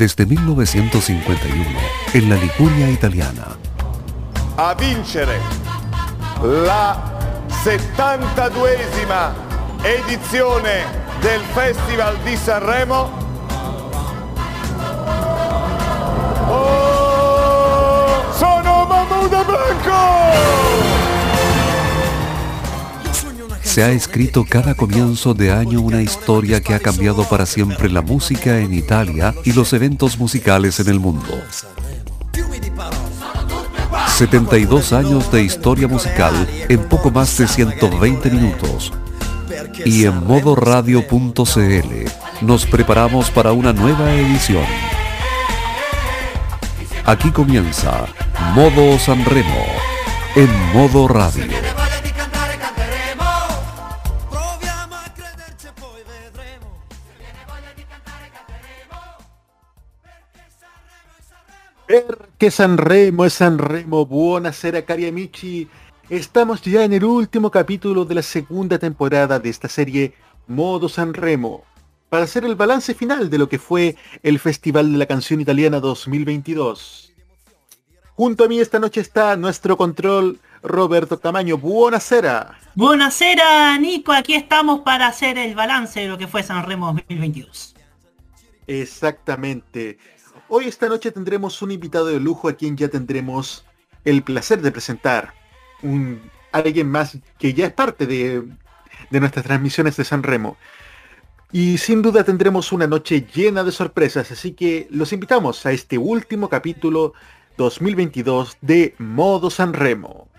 desde 1951 en la Liguria italiana. A vincere la 72esima edizione del Festival di Sanremo. Oh, sono Mahmoud Blanco! Se ha escrito cada comienzo de año una historia que ha cambiado para siempre la música en Italia y los eventos musicales en el mundo. 72 años de historia musical en poco más de 120 minutos. Y en modoradio.cl nos preparamos para una nueva edición. Aquí comienza Modo Sanremo en Modo Radio. Que Sanremo es Sanremo, buonasera cari amici. Estamos ya en el último capítulo de la segunda temporada de esta serie Modo Sanremo, para hacer el balance final de lo que fue el Festival de la Canción Italiana 2022. Junto a mí esta noche está nuestro control Roberto Camaño. Buonasera. Buonasera, Nico. Aquí estamos para hacer el balance de lo que fue Sanremo 2022. Exactamente. Hoy esta noche tendremos un invitado de lujo a quien ya tendremos el placer de presentar. Un, alguien más que ya es parte de, de nuestras transmisiones de San Remo. Y sin duda tendremos una noche llena de sorpresas, así que los invitamos a este último capítulo 2022 de Modo San Remo.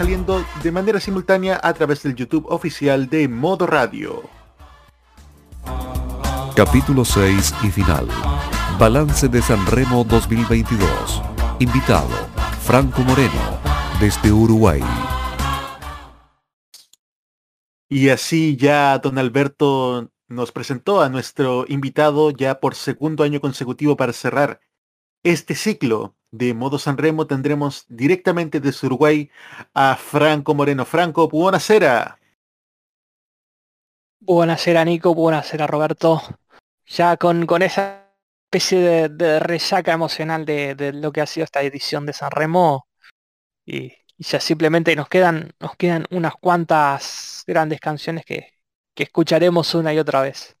Saliendo de manera simultánea a través del YouTube oficial de Modo Radio. Capítulo 6 y final. Balance de San Remo 2022. Invitado, Franco Moreno, desde Uruguay. Y así ya don Alberto nos presentó a nuestro invitado ya por segundo año consecutivo para cerrar este ciclo de Modo Sanremo tendremos directamente desde Uruguay a Franco Moreno. Franco, buonasera. Buonasera Nico, buonasera Roberto. Ya con, con esa especie de, resaca emocional de, lo que ha sido esta edición de Sanremo y, y, ya simplemente nos quedan, nos quedan unas cuantas grandes canciones que, que escucharemos una y otra vez.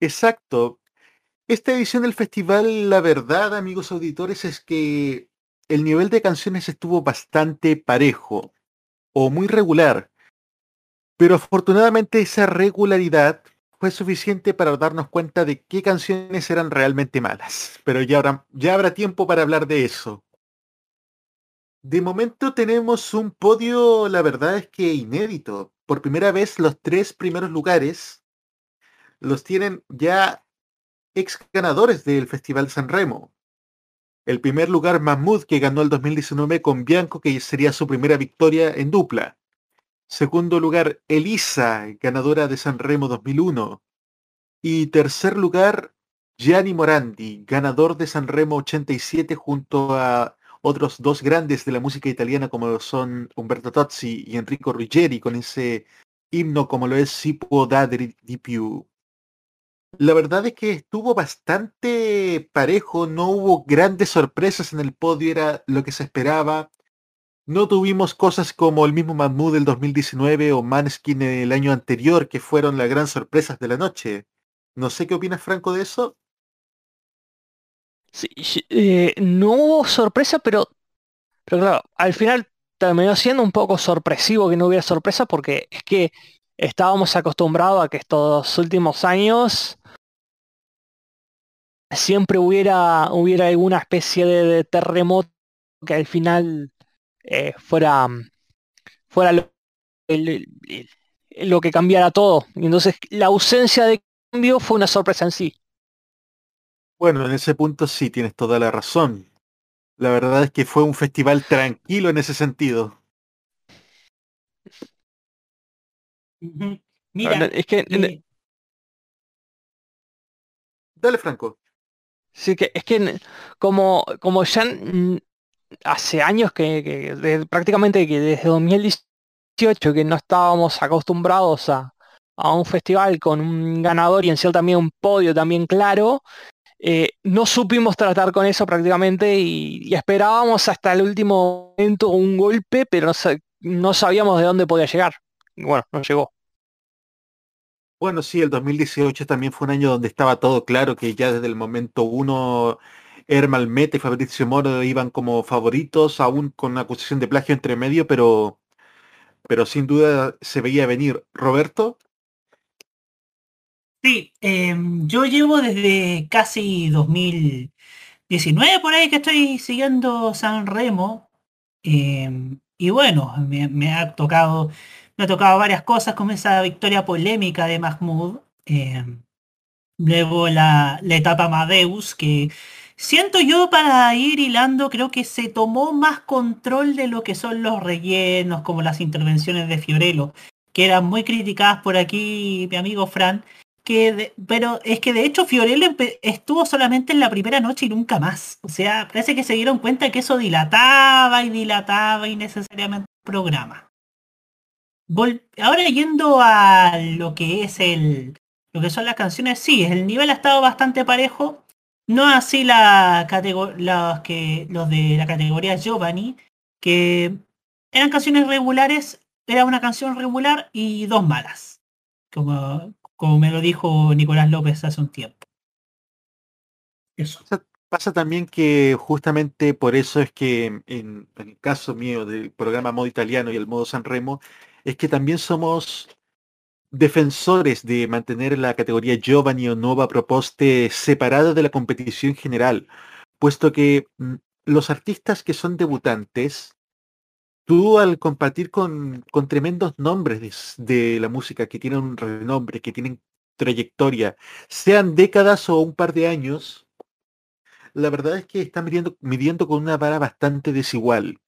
Exacto, esta edición del festival, la verdad, amigos auditores, es que el nivel de canciones estuvo bastante parejo o muy regular. Pero afortunadamente esa regularidad fue suficiente para darnos cuenta de qué canciones eran realmente malas. Pero ya habrá, ya habrá tiempo para hablar de eso. De momento tenemos un podio, la verdad es que inédito. Por primera vez los tres primeros lugares los tienen ya ex ganadores del Festival San Remo. El primer lugar Mahmoud, que ganó el 2019 con Bianco, que sería su primera victoria en dupla. Segundo lugar, Elisa, ganadora de San Remo 2001. Y tercer lugar, Gianni Morandi, ganador de San Remo 87 junto a otros dos grandes de la música italiana como son Umberto Tozzi y Enrico Ruggeri con ese himno como lo es Si può dare di più. La verdad es que estuvo bastante parejo, no hubo grandes sorpresas en el podio, era lo que se esperaba. No tuvimos cosas como el mismo Mahmoud del 2019 o Manskin el año anterior, que fueron las gran sorpresas de la noche. No sé qué opinas, Franco, de eso. Sí, eh, no hubo sorpresa, pero, pero claro, al final terminó siendo un poco sorpresivo que no hubiera sorpresa porque es que estábamos acostumbrados a que estos últimos años siempre hubiera, hubiera alguna especie de, terremoto que al final eh, fuera, fuera lo, lo que cambiara todo. Y entonces la ausencia de cambio fue una sorpresa en sí. Bueno, en ese punto sí tienes toda la razón. La verdad es que fue un festival tranquilo en ese sentido. Mira, es que... Eh, Dale, Franco. Sí, que es que como, como ya hace años que, prácticamente que desde 2010 2018 que no estábamos acostumbrados a, a un festival con un ganador y en cierta medida un podio también claro, eh, no supimos tratar con eso prácticamente y, esperábamos hasta el último momento un golpe, pero no, sabíamos de dónde podía llegar. bueno, no llegó. Bueno, sí, el 2018 también fue un año donde estaba todo claro que ya desde el momento uno Hermal Mete y Fabrizio Moro iban como favoritos, aún con una acusación de plagio entre medio, pero, pero sin duda se veía venir. Roberto. Sí, em, yo llevo desde casi 2019 por ahí que estoy siguiendo San Remo. Em, y bueno, me, ha tocado, ha tocado varias cosas como esa victoria polémica de Mahmoud. Em, luego la, etapa Amadeus, que siento yo para ir hilando, creo que se tomó más control de lo que son los rellenos, como las intervenciones de Fiorello, que eran muy criticadas por aquí mi amigo Fran pero es que de hecho Fiorello estuvo solamente en la primera noche y nunca más. O sea, parece que se dieron cuenta que eso dilataba y dilataba innecesariamente el programa. Ahora yendo a lo que es el lo que son las canciones, sí, el nivel ha estado bastante parejo. No así la los, que, los de la categoría Giovanni, que eran canciones regulares, era una canción regular y dos malas. Como, como me lo dijo Nicolás López hace un tiempo. Eso. Pasa también que justamente por eso es que en, el caso mío del programa modo italiano y el modo San Remo, es que también somos defensores de mantener la categoría Giovanni o Nueva Proposte separada de la competición general, puesto que mm, los artistas que son debutantes tú al compartir con, tremendos nombres de, la música que tienen un renombre, que tienen trayectoria, sean décadas o un par de años, la verdad es que están midiendo con una vara bastante desigual.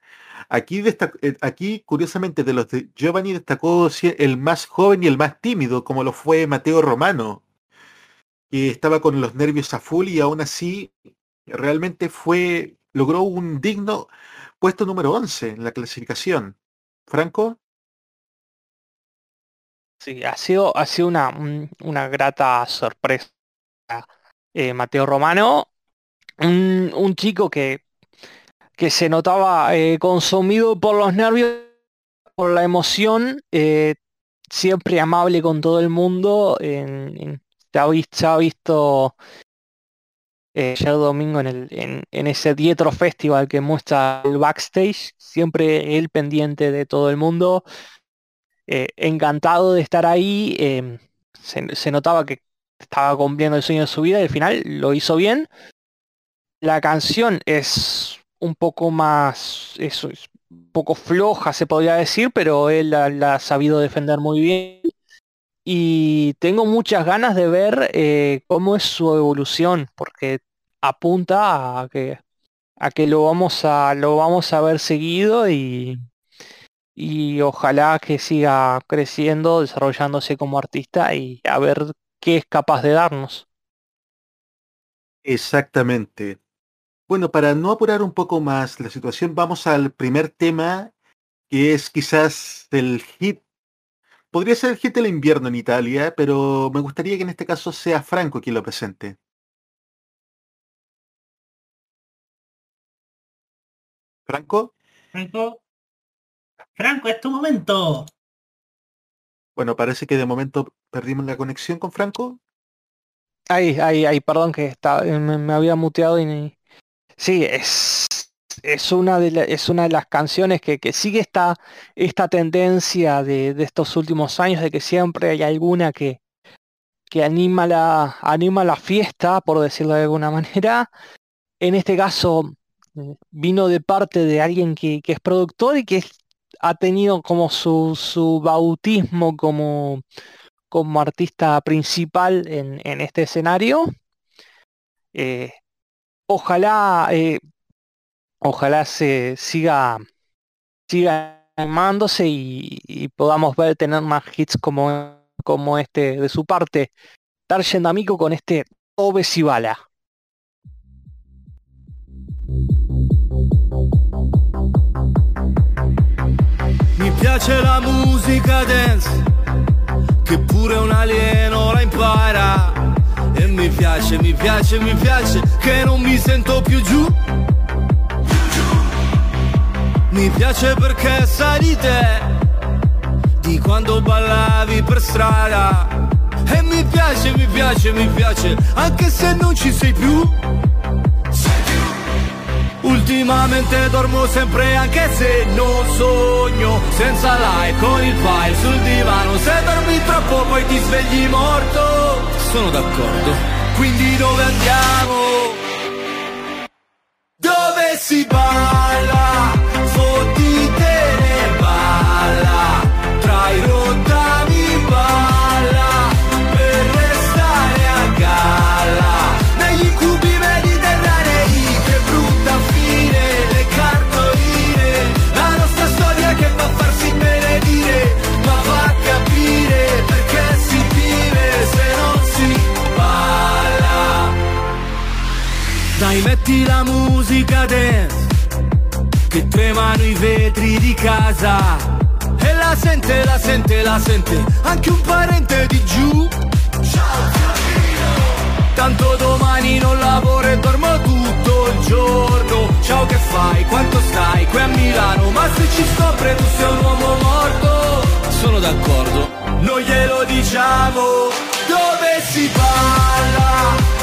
Aquí, eh, aquí, curiosamente, de los de Giovanni destacó el más joven y el más tímido, como lo fue Mateo Romano, que estaba con los nervios a full y aún así realmente fue, logró un digno puesto número 11 en la clasificación. Franco. Sí, ha sido, ha sido una, una grata sorpresa. Eh, Mateo Romano, un, chico que, que se notaba eh, consumido por los nervios, por la emoción, eh, siempre amable con todo el mundo. En, se ha visto eh, ya domingo en, ese Dietro Festival que muestra el backstage, siempre él pendiente de todo el mundo, eh, encantado de estar ahí, em, se, notaba que estaba cumpliendo el sueño de su vida y al final lo hizo bien. La canción es un poco más, es, un poco floja se podría decir, pero él la, ha sabido defender muy bien y tengo muchas ganas de ver eh, cómo es su evolución, porque apunta a que a que lo vamos a lo vamos a ver seguido y y ojalá que siga creciendo, desarrollándose como artista y a ver qué es capaz de darnos. Exactamente. Bueno, para no apurar un poco más la situación, vamos al primer tema, que es quizás el hit. Podría ser el hit del invierno en Italia, pero me gustaría que en este caso sea Franco quien lo presente. Franco. Franco. Franco, es tu momento. Bueno, parece que de momento perdimos la conexión con Franco. Ay, ay, ay, perdón que está, eh, me, había muteado y sí, es, es una de es una de las canciones que, sigue esta, esta tendencia de, estos últimos años de que siempre hay alguna que, que anima la, anima la fiesta, por decirlo de alguna manera. En este caso, vino de parte de alguien que, es productor y que ha tenido como su, bautismo como, como artista principal en, este escenario. Eh, ojalá, eh, ojalá se siga, siga animándose y, podamos ver tener más hits como, como este de su parte. Targen Amico con este Obesibala. piace la musica dance, che pure un alieno la impara. E mi piace, mi piace, mi piace, che non mi sento più giù. Mi piace perché sai di te, di quando ballavi per strada. E mi piace, mi piace, mi piace, anche se non ci sei più. Ultimamente dormo sempre anche se Senza like con il file sul divano Se dormi troppo poi ti svegli morto Sono d'accordo Quindi dove andiamo? Dove si balla? Metti la musica dance Che tremano i vetri di casa. E la sente, la sente, la sente Anche un parente di giù. Tanto domani non lavoro e dormo tutto il giorno. Ciao che fai? Quanto stai? Qui a Milano. Ma se ci scopre tu sei un uomo morto. Sono d'accordo. Non glielo diciamo. Dove si balla?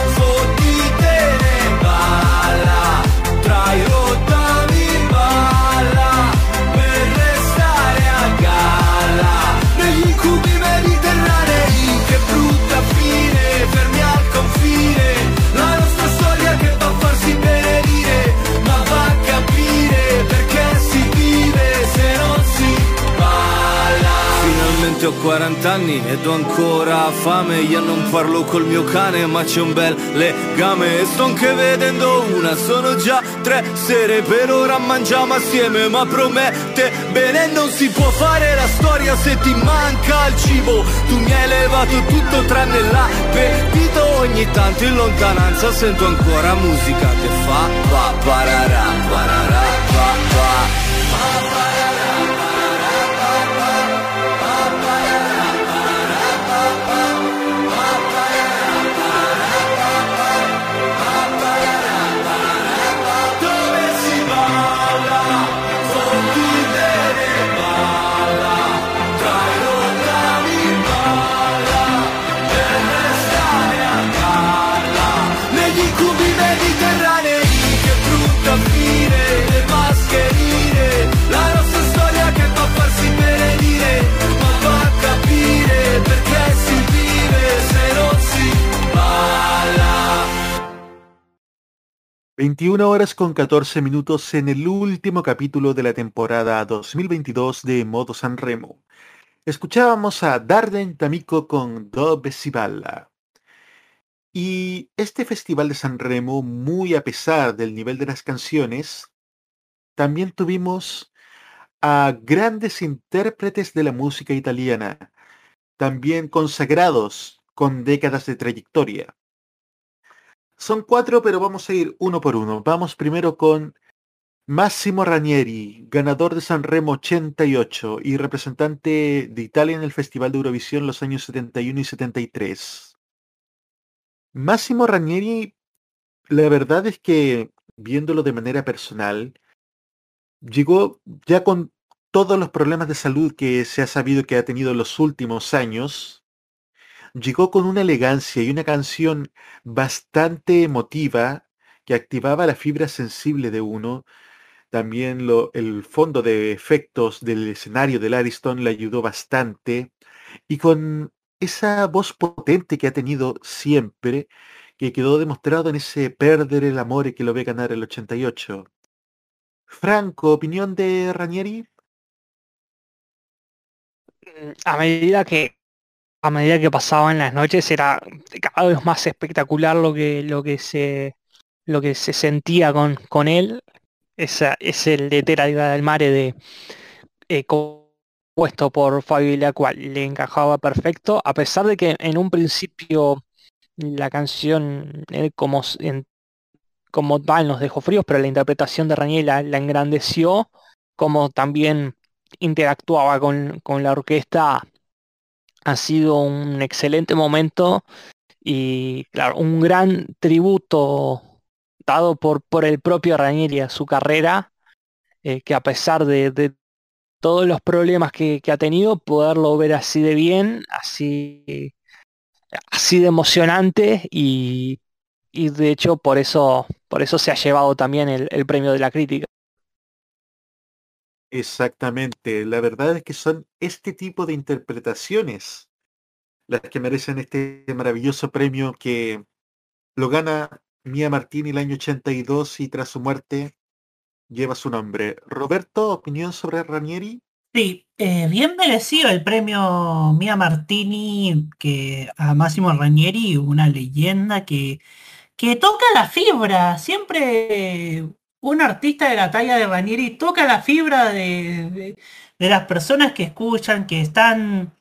Ho 40 anni ed ho ancora fame. Io non parlo col mio cane ma c'è un bel legame. E sto anche vedendo una, sono già tre sere. Per ora mangiamo assieme ma promette bene Non si può fare la storia se ti manca il cibo. Tu mi hai levato tutto tranne l'appetito. Ogni tanto in lontananza sento ancora musica che fa Pa pararà, pararà, pa pa Dove 21 horas con 14 minutos en el último capítulo de la temporada 2022 de Modo San Remo. Escuchábamos a Darden Tamiko con Dove si balla. Y este festival de San Remo, muy a pesar del nivel de las canciones, también tuvimos a grandes intérpretes de la música italiana, también consagrados con décadas de trayectoria. Son cuatro, pero vamos a ir uno por uno. Vamos primero con Massimo Ranieri, ganador de San Remo 88 y representante de Italia en el Festival de Eurovisión los años 71 y 73. Massimo Ranieri, la verdad es que, viéndolo de manera personal, llegó ya con todos los problemas de salud que se ha sabido que ha tenido en los últimos años, llegó con una elegancia y una canción bastante emotiva que activaba la fibra sensible de uno. También el fondo de efectos del escenario del Ariston le ayudó bastante. Y con esa voz potente que ha tenido siempre, que quedó demostrado en ese Perder el amor que lo ve ganar el 88. Franco, opinión de Ranieri. Mm, A medida que a medida que pasaban las noches era cada vez más espectacular lo que lo que se lo que se sentía con, con él. Esa, es el de Tera del Mare de eh, compuesto por Fabio la cual le encajaba perfecto, a pesar de que en un principio la canción eh, como, en- como tal nos dejó fríos, pero la interpretación de Ranieri la, la engrandeció, como también interactuaba con, con la orquesta. Ha sido un excelente momento y claro, un gran tributo dado por, por el propio Ranieri a su carrera, eh, que a pesar de, todos los problemas que, que ha tenido, poderlo ver así de bien, así, así de emocionante y, y de hecho por eso, por eso se ha llevado también el, el premio de la crítica. Exactamente. La verdad es que son este tipo de interpretaciones las que merecen este maravilloso premio que lo gana Mia Martini el año 82 y tras su muerte lleva su nombre. Roberto, opinión sobre Ranieri. Sí, eh, bien merecido el premio Mia Martini que a Máximo Ranieri, una leyenda que, que toca la fibra. Siempre un artista de la talla de Ranieri toca la fibra de, de- las personas que escuchan, que están,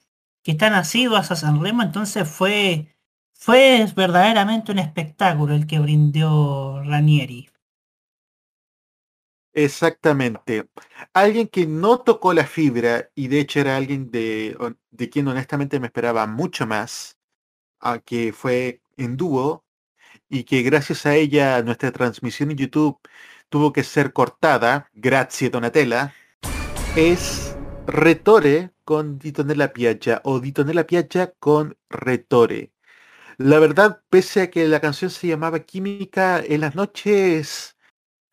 que están asiduas a San Remo. Entonces fue, fue verdaderamente un espectáculo el que brindó Ranieri. Exactamente. Alguien que no tocó la fibra y de hecho era alguien de, de quien honestamente me esperaba mucho más, a que fue en dúo y que gracias a ella nuestra transmisión en YouTube tuvo que ser cortada, grazie Donatella, es Retore con Ditonella Piaggia o Ditonella Piaggia con Retore. La verdad, pese a que la canción se llamaba Química en las noches,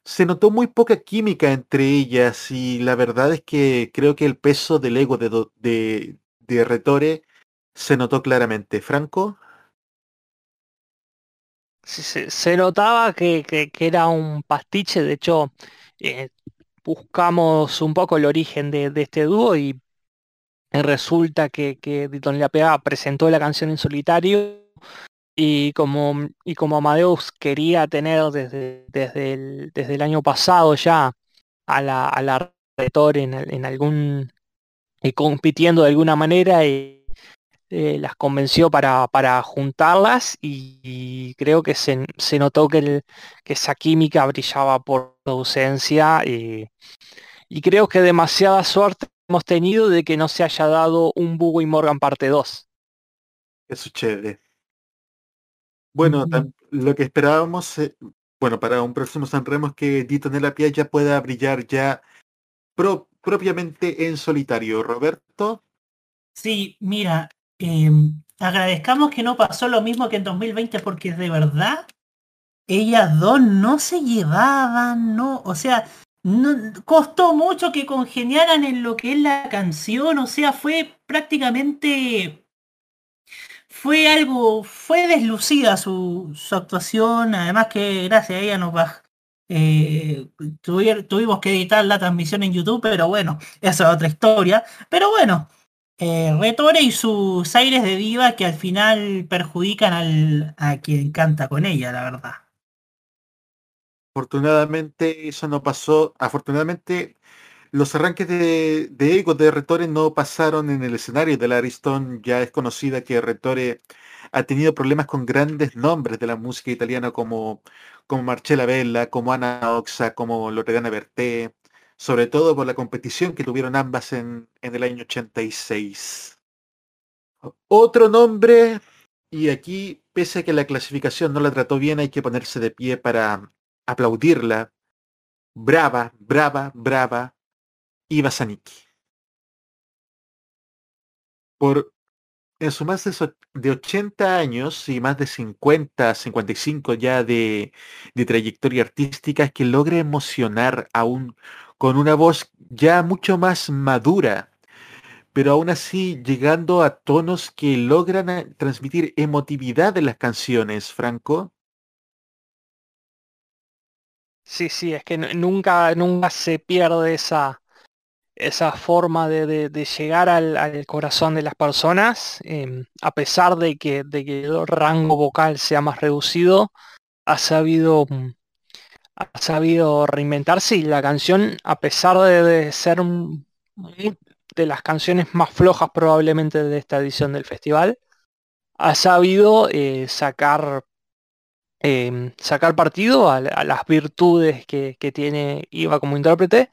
se notó muy poca química entre ellas y la verdad es que creo que el peso del ego de, de, de Retore se notó claramente. Franco, Se, notaba que, que- era un pastiche, de hecho eh, buscamos un poco el origen de, de este dúo y resulta que, que Ditton Lapea presentó la canción en solitario y como, y como Amadeus quería tener desde, desde, el, desde el año pasado ya a la, a la en, en algún y compitiendo de alguna manera y eh, las convenció para, para juntarlas y, y creo que se, se notó que, el- que esa química brillaba por su ausencia y, y creo que demasiada suerte hemos tenido de que no se haya dado un Bugo y Morgan parte 2. eso es chévere. Bueno, lo que esperábamos, eh, bueno, para un próximo San Remo es que Ditonella Piaggia pueda brillar ya pro- propiamente en solitario. Roberto, Sí, mira, eh, agradezcamos que no pasó lo mismo que en 2020 porque de verdad ellas dos no se llevaban, no, o sea, no, costó mucho que congeniaran en lo que es la canción, o sea, fue prácticamente, fue algo, fue deslucida su, actuación, además que gracias a ella nos baj- eh, tuvimos que editar la transmisión en YouTube, pero bueno, esa es otra historia, pero bueno. Eh, Retore y sus aires de diva que al final perjudican al, a quien canta con ella, la verdad. afortunadamente eso no pasó. Afortunadamente los arranques de, de ego de Retore no pasaron en el escenario de la Ariston. Ya es conocida que Retore ha tenido problemas con grandes nombres de la música italiana como, como Marcella Bella, como Anna Oxa, como Loredana Berté, sobre todo por la competición que tuvieron ambas en, en el año 86. Otro nombre, y aquí, pese a que la clasificación no la trató bien, hay que ponerse de pie para aplaudirla. Brava, brava, brava, Iva. Por en su más de, so- de 80 años y más de 50, 55 ya de, de trayectoria artística, que logra emocionar aún con una voz ya mucho más madura, pero aún así llegando a tonos que logran eh, transmitir emotividad en las canciones, Franco. Sí, sí, es que nu- nunca, nunca se pierde esa, esa forma de, de- de llegar al, al corazón de las personas, em, a pesar de que, de que el rango vocal sea más reducido, ha sabido, mm, ha sabido reinventarse y la canción, a pesar de, ser de las canciones más flojas probablemente de esta edición del festival, ha sabido eh, sacar em, sacar partido a, las virtudes que, que tiene Iva como intérprete.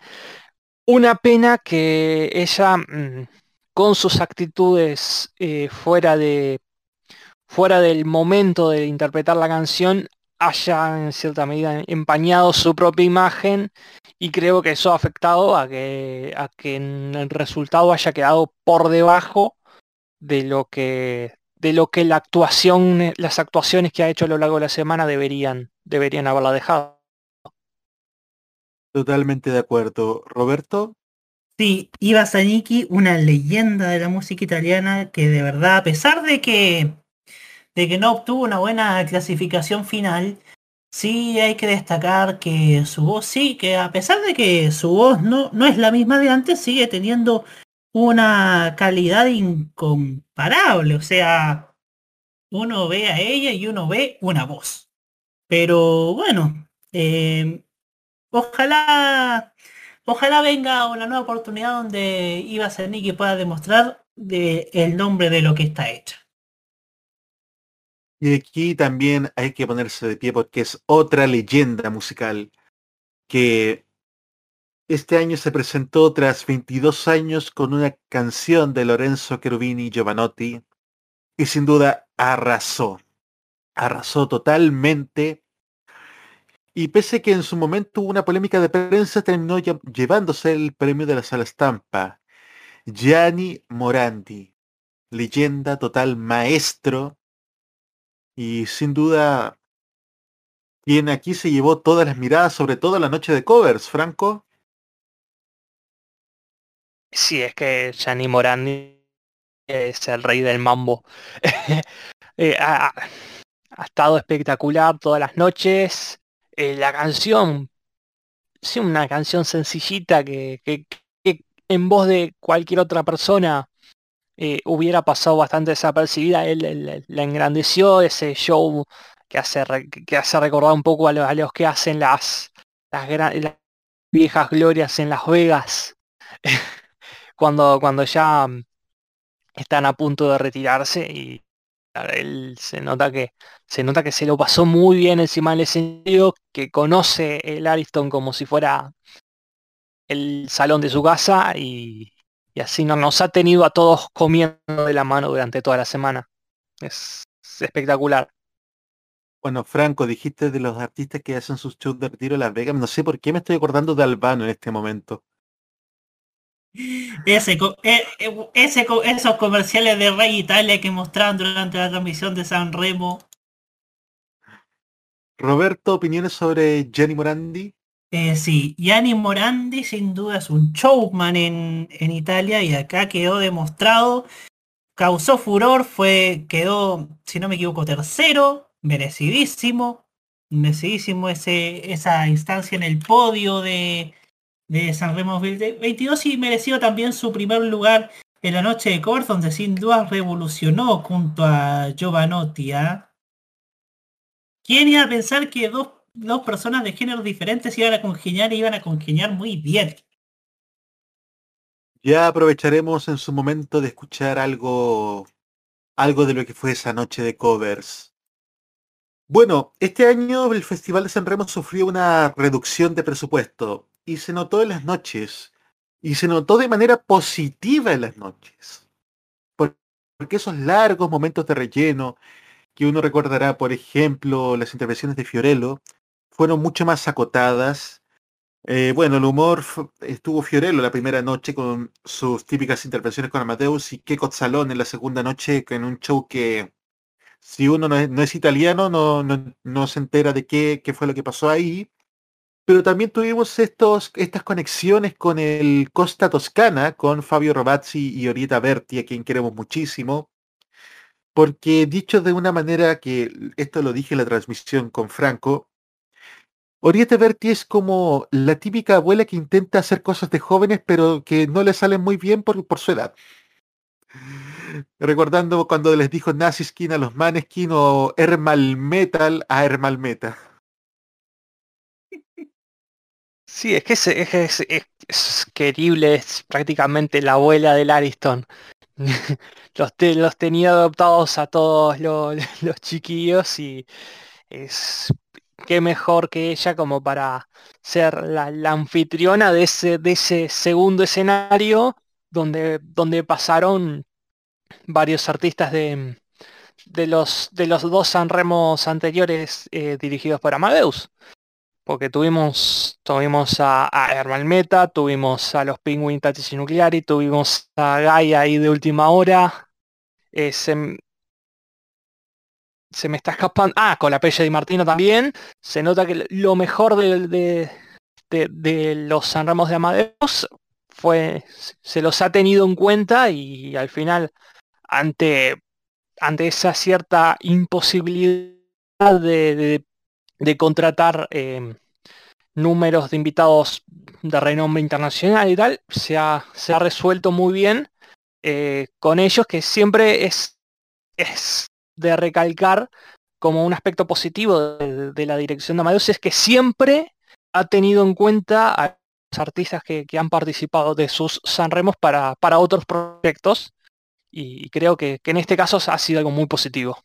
Una pena que ella, mm, con sus actitudes eh, fuera de fuera del momento de interpretar la canción, haya en cierta medida empañado su propia imagen y creo que eso ha afectado a que, a que el resultado haya quedado por debajo de lo que de lo que la actuación, las actuaciones que ha hecho a lo largo de la semana deberían, deberían haberla dejado. Totalmente de acuerdo. Roberto, Sí, Iva Zanicki, una leyenda de la música italiana que de verdad, a pesar de que, de que no obtuvo una buena clasificación final, sí hay que destacar que su voz sí, que a pesar de que su voz no, no es la misma de antes, sigue teniendo una calidad incomparable. O sea, uno ve a ella y uno ve una voz. Pero bueno, eh, ojalá Ojalá venga una nueva oportunidad donde Iva Cernicki pueda demostrar de el nombre de lo que está hecha. Y aquí también hay que ponerse de pie porque es otra leyenda musical que este año se presentó tras 22 años con una canción de Lorenzo Cherubini Giovanotti y sin duda arrasó. Arrasó totalmente y pese que en su momento hubo una polémica de prensa, terminó lle- llevándose el premio de la sala estampa. Gianni Morandi, leyenda total, maestro, y sin duda quien aquí se llevó todas las miradas, sobre todo la noche de covers, Franco. Sí, es que Gianni Morandi es el rey del mambo. Eh, ha, estado espectacular todas las noches. Eh, la canción, sí, una canción sencillita que- que en voz de cualquier otra persona eh, hubiera pasado bastante desapercibida. Él, la engrandeció, ese show que hace, que hace recordar un poco a, lo- a los que hacen las, las, viejas glorias en Las Vegas. cuando, cuando ya están a punto de retirarse y él se nota que se nota que se lo pasó muy bien encima del escenario, que conoce el Ariston como si fuera el salón de su casa y, y así no, nos ha tenido a todos comiendo de la mano durante toda la semana. Es, es espectacular. Bueno, Franco, dijiste de los artistas que hacen sus shows de retiro en Las Vegas. No sé por qué me estoy acordando de Albano en este momento. Ese, eh, eh, ese, esos comerciales de Rey Italia que mostraban durante la transmisión de San Remo. Roberto, opiniones sobre Gianni Morandi. Eh, sí, Gianni Morandi sin duda es un showman en, en Italia y acá quedó demostrado, causó furor, fue, quedó, si no me equivoco, tercero, merecidísimo, merecidísimo ese, esa instancia en el podio de, de San Remo 22 y mereció también su primer lugar en la noche de covers donde sin duda revolucionó junto a Giovanotti. ¿ah? ¿Quién iba a pensar que dos, dos personas de géneros diferentes iban a congeniar y iban a congeniar muy bien? Ya aprovecharemos en su momento de escuchar algo, algo de lo que fue esa noche de covers. Bueno, este año el Festival de San Remo sufrió una reducción de presupuesto y se notó en las noches y se notó de manera positiva en las noches. Por- Porque esos largos momentos de relleno que uno recordará, por ejemplo, las intervenciones de Fiorello, fueron mucho más acotadas. Eh, bueno, el humor estuvo Fiorello la primera noche con sus típicas intervenciones con Amadeus y Keiko Salón en la segunda noche en un show que si uno no es, no es italiano no, no, no se entera de qué, qué fue lo que pasó ahí. Pero también tuvimos estos, estas conexiones con el Costa Toscana, con Fabio Rovazzi y Orieta Berti, a quien queremos muchísimo. Porque dicho de una manera que esto lo dije en la transmisión con Franco, Orieta Berti es como la típica abuela que intenta hacer cosas de jóvenes, pero que no le salen muy bien por, su edad. Recordando cuando les dijo Naziskin a los Maneskin o Hermal Metal a Hermal Meta. Sí, es que es, es, es- querible, es prácticamente la abuela del Ariston. Los, los tenía adoptados a todos los, los chiquillos y es qué mejor que ella como para ser la, anfitriona de ese, de ese segundo escenario donde, donde pasaron varios artistas de, de, los, de los dos Sanremos anteriores eh, dirigidos por Amadeus. Porque tuvimos, tuvimos a, a Hermal Meta, tuvimos a los Penguin Tattici Nucleari, tuvimos a Gaia ahí de última hora. Eh, se me está escapando. Ah, con la Pelle Di Martino también. Se nota que lo mejor de, de, de- de los Sanremos de Amadeus fue. se los ha tenido en cuenta y al final, ante, ante esa cierta imposibilidad de, de- de contratar eh, números de invitados de renombre internacional y tal, se ha, se ha resuelto muy bien eh, con ellos, que siempre es, es de recalcar como un aspecto positivo de, la dirección de Amadeus, es que siempre ha tenido en cuenta a los artistas que, que han participado de sus Sanremos para, para otros proyectos, y, creo que, en este caso ha sido algo muy positivo.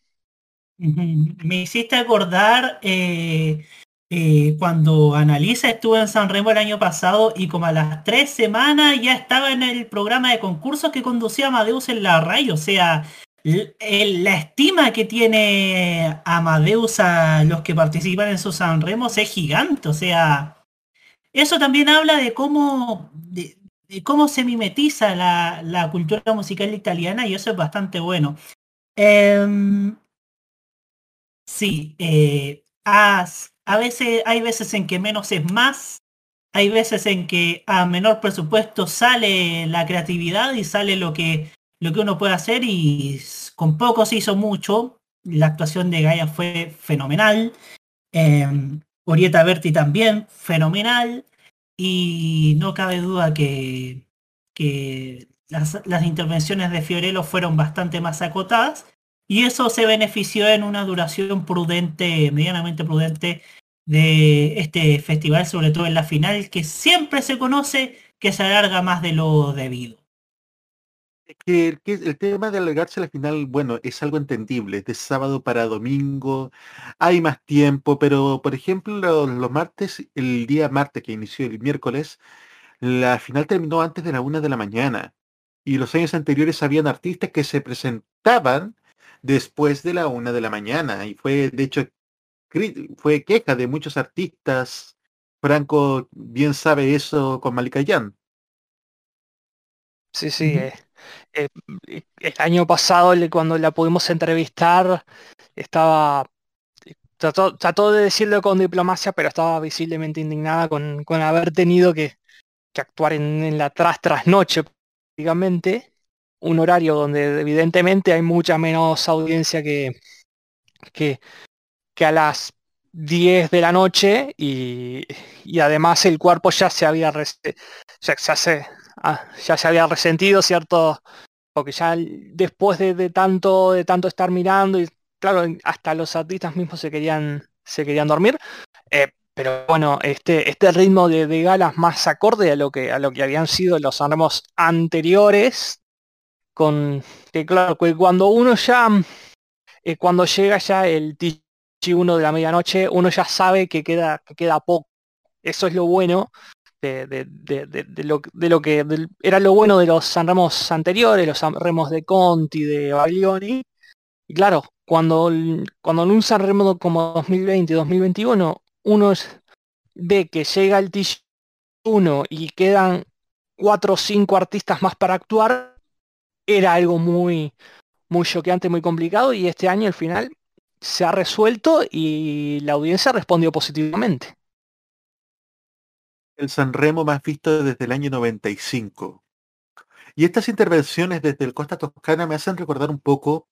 Me hiciste acordar eh, eh, cuando Analisa estuvo en San Remo el año pasado y como a las tres semanas ya estaba en el programa de concursos que conducía Amadeus en la radio. O sea, la estima que tiene Amadeus a los que participan en sus San Remos es gigante. O sea, eso también habla de cómo, de, cómo se mimetiza la, la cultura musical italiana y eso es bastante bueno. Em, Sí, eh, as- a veces hay veces en que menos es más, hay veces en que a menor presupuesto sale la creatividad y sale lo que, lo que uno puede hacer y con poco se hizo mucho. La actuación de Gaia fue fenomenal. em, Orieta Berti también, fenomenal. Y no cabe duda que, que las, las intervenciones de Fiorello fueron bastante más acotadas. Y eso se benefició en una duración prudente, medianamente prudente, de este festival, sobre todo en la final, que siempre se conoce que se alarga más de lo debido. Es que el, que el tema de alargarse a la final, bueno, es algo entendible, es de sábado para domingo, hay más tiempo, pero por ejemplo los, los martes, el día martes que inició el miércoles, la final terminó antes de la una de la mañana. Y los años anteriores habían artistas que se presentaban después de la una de la mañana. Y fue, de hecho, fue queja de muchos artistas. Franco bien sabe eso con Malika Yan. Sí, sí. Ujú. Eh, eh, eh, el año pasado, cuando la pudimos entrevistar, estaba. Trató, de decirlo con diplomacia, pero estaba visiblemente indignada con, con haber tenido que, que actuar en, la tras tras noche, prácticamente. Un horario donde evidentemente hay mucha menos audiencia que, que, que a las 10 de la noche y, y además el cuerpo ya se había ya, ya se, ah, ya se había resentido, ¿cierto? Porque ya después de, tanto de tanto estar mirando y claro, hasta los artistas mismos se querían se querían dormir. eh, pero bueno, este, este ritmo de, de galas más acorde a lo que a lo que habían sido los Sanremos anteriores, con que claro, que cuando uno ya eh, cuando llega ya el TG1 de la medianoche, uno ya sabe que queda, que queda poco. Eso es lo bueno de, lo, que era lo bueno de los Sanremos anteriores, los Sanremos de Conti, de Baglioni. Y claro, cuando, cuando en un Sanremo como 2020 2021 uno ve que llega el TG1 y quedan cuatro o cinco artistas más para actuar, era algo muy, muy choqueante, muy complicado y este año al final se ha resuelto y la audiencia respondió positivamente. El Sanremo más visto desde el año 95. Y estas intervenciones desde el Costa Toscana me hacen recordar un poco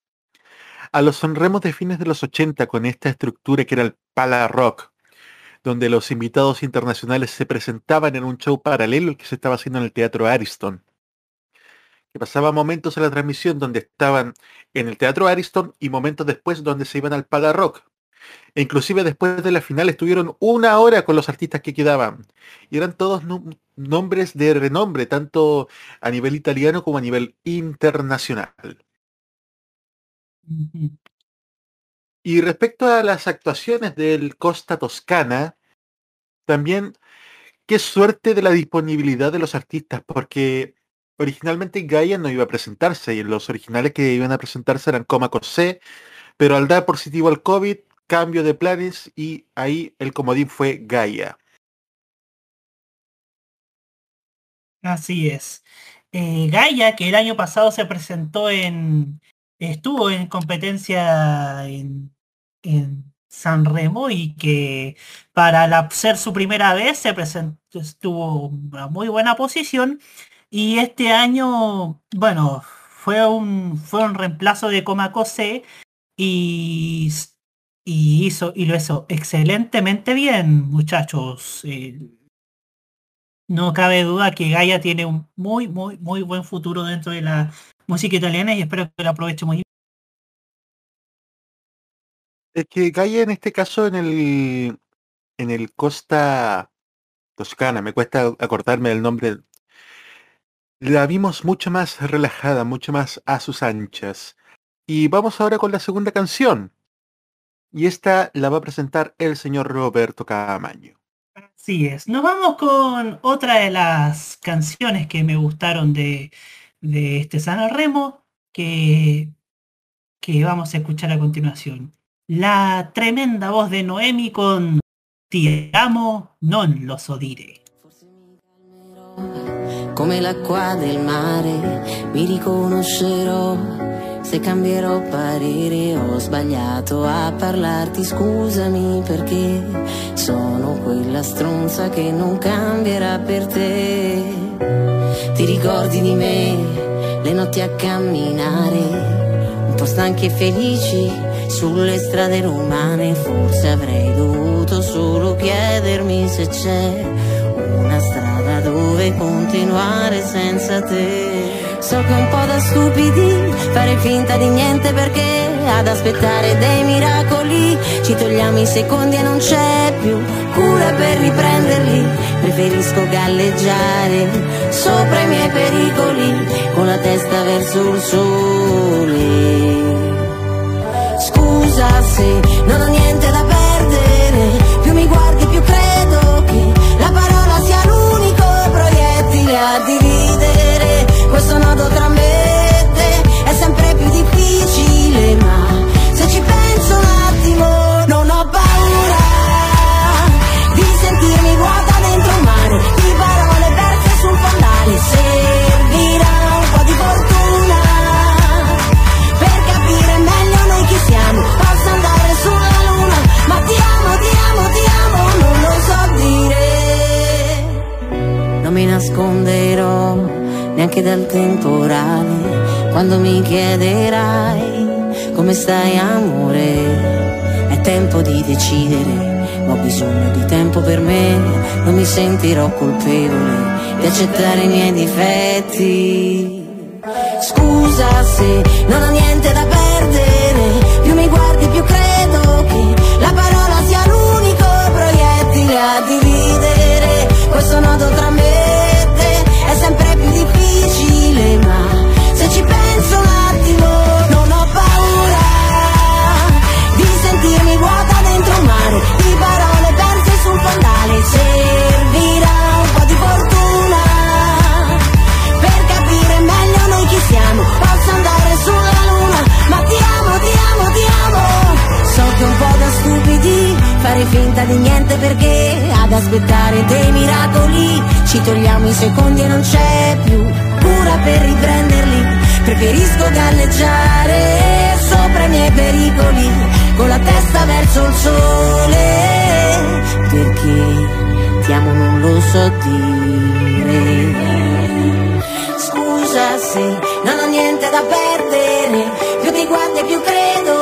a los Sanremos de fines de los 80 con esta estructura que era el Pala Rock, donde los invitados internacionales se presentaban en un show paralelo al que se estaba haciendo en el Teatro Ariston. Que pasaba momentos en la transmisión donde estaban en el Teatro Ariston y momentos después donde se iban al Pala Rock. E inclusive después de la final estuvieron una hora con los artistas que quedaban. Y eran todos nom- nombres de renombre, tanto a nivel italiano como a nivel internacional. Y respecto a las actuaciones del Costa Toscana, también qué suerte de la disponibilidad de los artistas, porque originalmente Gaia no iba a presentarse y los originales que iban a presentarse eran Coma Cosé, pero al dar positivo al COVID, cambio de planes y ahí el comodín fue Gaia. Así es. Eh, Gaia, que el año pasado se presentó en. estuvo en competencia en, en San Remo y que para la- ser su primera vez se presentó, estuvo una muy buena posición. Y este año, bueno, fue un, fue un reemplazo de Comacose y, s- y hizo, y lo hizo excelentemente bien, muchachos. Eh, no cabe duda que Gaia tiene un muy, muy, muy buen futuro dentro de la música italiana y espero que lo aproveche muy bien. Es que Gaia en este caso en el en el Costa Toscana, me cuesta acordarme del nombre. La vimos mucho más relajada, mucho más a sus anchas. Y vamos ahora con la segunda canción. Y esta la va a presentar el señor Roberto Camaño. Así es. Nos vamos con otra de las canciones que me gustaron de, de este San Remo que, que vamos a escuchar a continuación. La tremenda voz de Noemi con Ti amo, non lo so dire. come l'acqua del mare, mi riconoscerò se cambierò parere. Ho sbagliato a parlarti, scusami perché sono quella stronza che non cambierà per te. Ti ricordi di me, le notti a camminare, un po' stanchi e felici sulle strade romane. Forse avrei dovuto solo chiedermi se c'è una strada dove continuare senza te. So che è un po' da stupidi fare finta di niente perché ad aspettare dei miracoli ci togliamo i secondi e non c'è più cura per riprenderli. Preferisco galleggiare sopra i miei pericoli con la testa verso il sole. Scusa se non ho niente da perdere, più mi guardi più credo che la parola sia l'unico proiettile a dividere. Questo nodo tra me e te è sempre più difficile, ma se ci penso un attimo non ho paura di sentirmi vuota dentro un mare, di parole perse sul fondale. Servirà un po' di fortuna per capire meglio noi chi siamo. Posso andare sulla luna, ma ti amo, ti amo, ti amo, non lo so dire. Non mi nasconderò neanche dal temporale quando mi chiederai come stai amore. È tempo di decidere, ho bisogno di tempo per me. Non mi sentirò colpevole di accettare i miei difetti. Scusa se non ho niente da finta di niente perché ad aspettare dei miracoli ci togliamo i secondi e non c'è più cura per riprenderli. Preferisco galleggiare sopra i miei pericoli con la testa verso il sole perché ti amo non lo so dire. Scusa se non ho niente da perdere, più ti guardi e più credo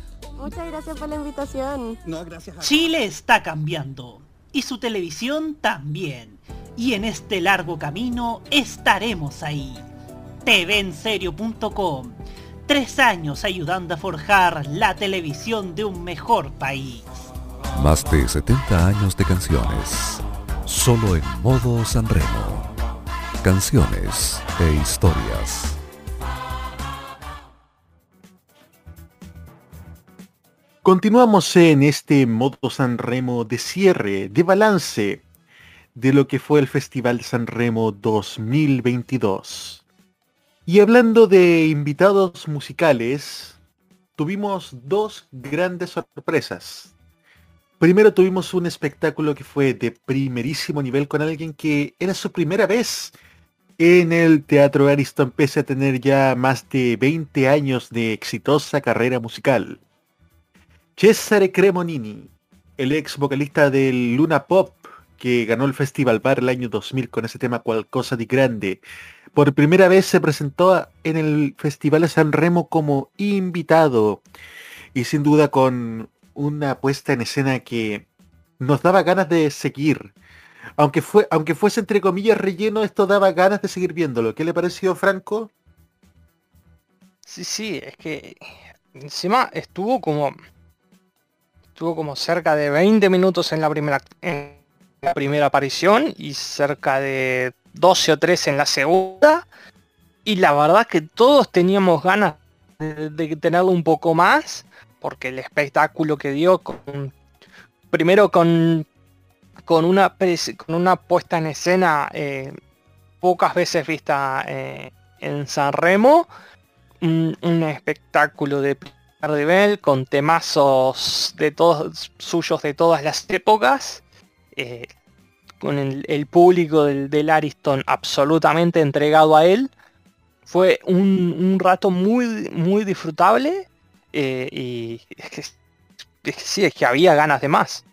Muchas gracias por la invitación. No, gracias a Chile está cambiando y su televisión también. Y en este largo camino estaremos ahí. TVenserio.com. Tres años ayudando a forjar la televisión de un mejor país. Más de 70 años de canciones. Solo en modo Sanremo. Canciones e historias. Continuamos en este modo San Remo de cierre, de balance de lo que fue el Festival San Remo 2022. Y hablando de invitados musicales, tuvimos dos grandes sorpresas. Primero tuvimos un espectáculo que fue de primerísimo nivel con alguien que era su primera vez en el Teatro Ariston, pese a tener ya más de 20 años de exitosa carrera musical. Cesare Cremonini, el ex vocalista del Luna Pop, que ganó el Festival Bar el año 2000 con ese tema Qualcosa di Grande, por primera vez se presentó en el Festival de San Remo como invitado y sin duda con una puesta en escena que nos daba ganas de seguir. Aunque, fue, aunque fuese entre comillas relleno, esto daba ganas de seguir viéndolo. ¿Qué le pareció, Franco? Sí, sí, es que encima estuvo como estuvo como cerca de 20 minutos en la primera en la primera aparición y cerca de 12 o 13 en la segunda. Y la verdad que todos teníamos ganas de, tenerlo un poco más porque el espectáculo que dio con primero con con una con una puesta en escena eh, pocas veces vista eh, en San Remo un espectáculo de con temazos de todos suyos de todas las épocas eh, con el, el público del, del Ariston absolutamente entregado a él fue un, un rato muy muy disfrutable eh, y es que, es que sí es que había ganas de más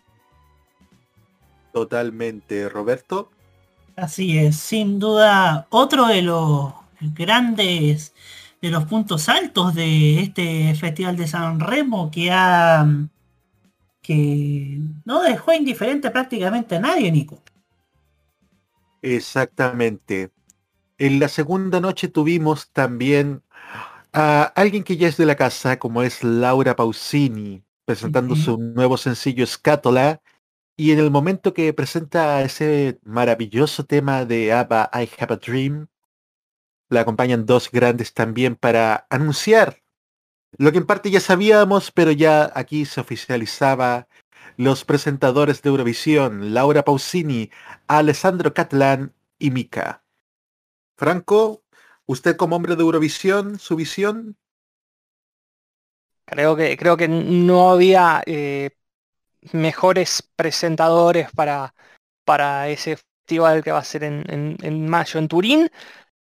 Totalmente, Roberto. Así es, sin duda otro de los grandes, de los puntos altos de este Festival de San Remo que ha que no dejó indiferente prácticamente a nadie, Nico. Exactamente. En la segunda noche tuvimos también a alguien que ya es de la casa, como es Laura Pausini, presentando su nuevo sencillo Scatola. Y en el momento que presenta ese maravilloso tema de ABBA, I Have a Dream, la acompañan dos grandes también para anunciar lo que en parte ya sabíamos, pero ya aquí se oficializaba los presentadores de Eurovisión, Laura Pausini, Alessandro Catalán y Mika. Franco, usted como hombre de Eurovisión, su visión. Creo que, creo que no había eh, mejores presentadores para, para ese festival que va a ser en, mayo en Turín.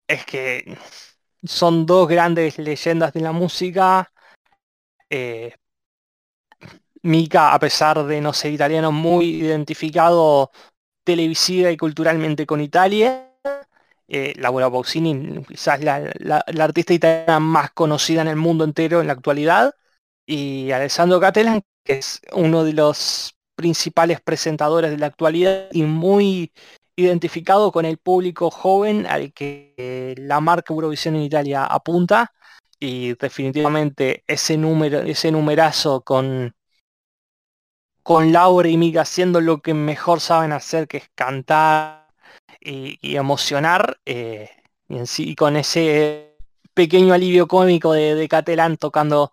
Es que son dos grandes leyendas de la música. Eh, Mika, a pesar de no ser italiano, muy identificado televisiva y culturalmente con Italia. Eh, Laura Pausini, quizás la, artista italiana más conocida en el mundo entero en la actualidad. Y Alessandro Catalan, que es uno de los principales presentadores de la actualidad y muy identificado con el público joven al que eh, la marca Eurovisión en Italia apunta. Y definitivamente ese número, ese numerazo con con Laura y Mika haciendo lo que mejor saben hacer, que es cantar y, emocionar, eh, y en sí con ese pequeño alivio cómico de, de tocando,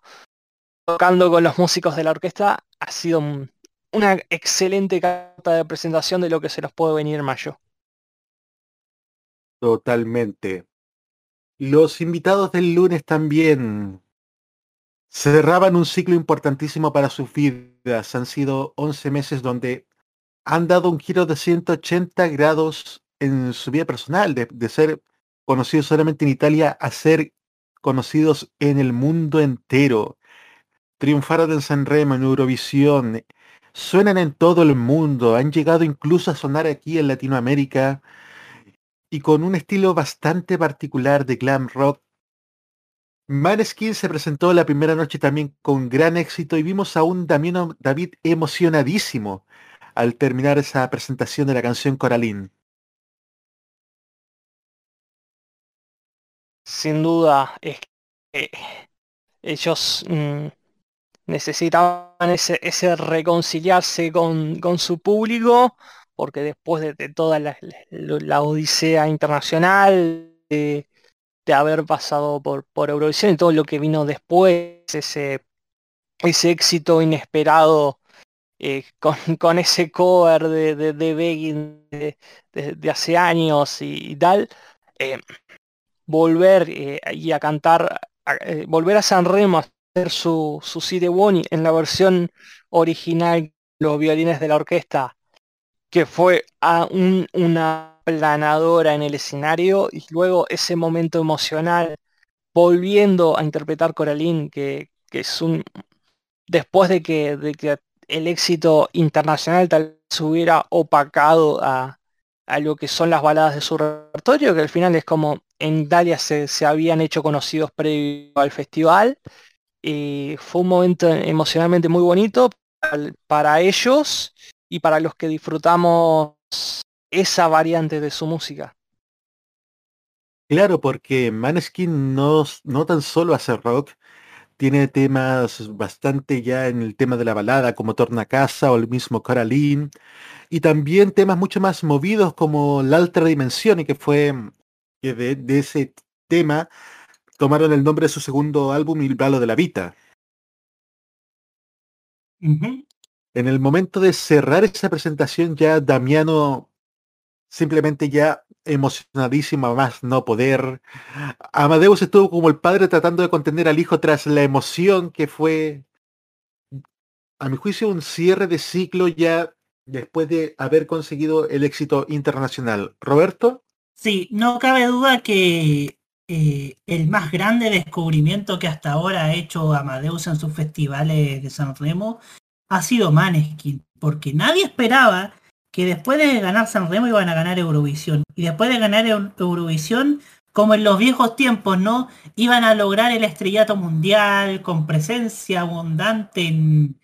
tocando con los músicos de la orquesta, ha sido un- una excelente carta de presentación de lo que se nos puede venir en mayo. Totalmente. Los invitados del lunes también cerraban un ciclo importantísimo para sus vidas. Han sido 11 meses donde han dado un giro de 180 grados en su vida personal, de, de ser conocidos solamente en Italia a ser conocidos en el mundo entero. Triunfaron en Sanremo, en Eurovisión, suenan en todo el mundo, han llegado incluso a sonar aquí en Latinoamérica y con un estilo bastante particular de glam rock. Maneskin se presentó la primera noche también con gran éxito y vimos a un David emocionadísimo al terminar esa presentación de la canción Coraline. Sin duda, es que ellos mm, necesitaban ese, ese reconciliarse con, con su público, porque después de, toda la, odisea internacional, de, de haber pasado por, por Eurovisión y todo lo que vino después, ese, ese éxito inesperado eh, con, con ese cover de, de, de Begging de, de- hace años y, tal, eh, volver eh, y a cantar, volver a San Remo su, su Bonnie en la versión original, los violines de la orquesta, que fue a un- una planadora en el escenario y luego ese momento emocional volviendo a interpretar Coraline, que, que es un después de que, de que el éxito internacional tal vez hubiera opacado a, a lo que son las baladas de su repertorio, que al final es como en Italia se, se habían hecho conocidos previo al festival. Y fue un momento emocionalmente muy bonito para, ellos y para los que disfrutamos esa variante de su música. Claro, porque Maneskin no, no tan solo hace rock, tiene temas bastante ya en el tema de la balada, como Torna Casa o el mismo Coraline, y también temas mucho más movidos como La Altra Dimensión, y que fue que de ese tema tomaron el nombre de su segundo álbum, Il Ballo de la Vita. En el momento de cerrar esa presentación ya Damiano simplemente ya emocionadísimo a más no poder. Amadeus estuvo como el padre tratando de contener al hijo tras la emoción que fue, a mi juicio, un cierre de ciclo ya después de haber conseguido el éxito internacional. Roberto, Sí, no cabe duda que eh, el más grande descubrimiento que hasta ahora ha hecho Amadeus en sus festivales de San Remo ha sido Maneskin, porque nadie esperaba que después de ganar San Remo iban a ganar Eurovisión. Y después de ganar Eu- Eurovisión, como en los viejos tiempos, ¿no? Iban a lograr el estrellato mundial con presencia abundante en,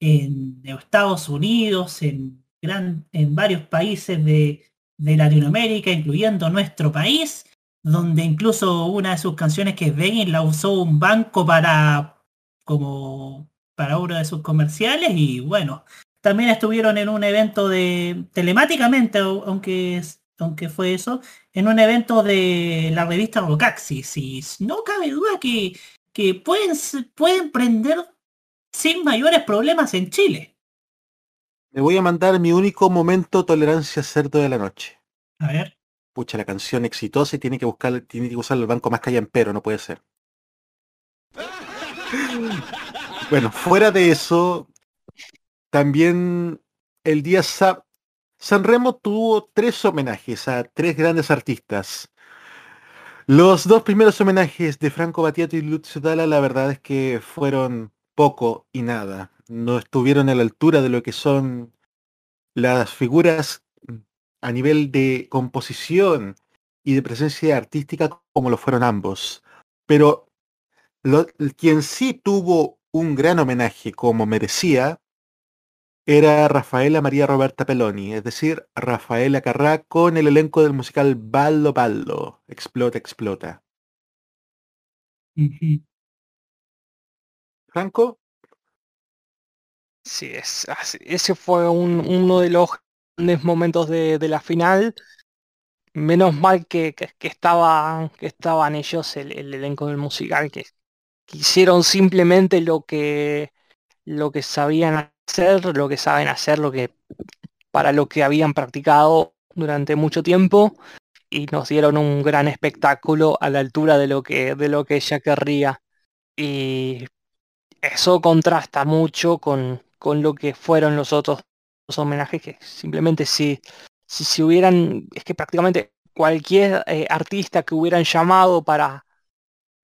en Estados Unidos, en, gran, en varios países de Latinoamérica, incluyendo nuestro país, donde incluso una de sus canciones que es la usó un banco para como para uno de sus comerciales y bueno, también estuvieron en un evento de telemáticamente, au- aunque aunque fue eso, en un evento de la revista Rocaxis y no cabe duda que, que pueden, pueden prender sin mayores problemas en Chile. me voy a mandar mi único momento tolerancia cerdo de la noche. A ver. Pucha, la canción exitosa y tiene que buscar, tiene que usar el banco más pero no puede ser. Bueno, fuera de eso, también el día Sa Sanremo tuvo tres homenajes a tres grandes artistas. Los dos primeros homenajes de Franco Battiato y Lucio Dalla, la verdad es que fueron poco y nada. No estuvieron a la altura de lo que son las figuras a nivel de composición y de presencia artística como lo fueron ambos. Pero lo- quien sí tuvo un gran homenaje como merecía era Rafaela María Roberta Peloni, es decir, Rafaela Carrá con el elenco del musical Ballo Ballo, Explota, Explota. Franco, Sí, es, así- ese fue un- uno de los momentos de, la final. Menos mal que, que, que estaban, que estaban ellos, el, el elenco del musical, que, que hicieron simplemente lo que, lo que sabían hacer, lo que saben hacer, lo que, para lo que habían practicado durante mucho tiempo y nos dieron un gran espectáculo a la altura de lo que, de lo que ella querría. Y eso contrasta mucho con, con lo que fueron los otros dos homenajes que simplemente si, si se hubieran, es que prácticamente cualquier eh, artista que hubieran llamado para,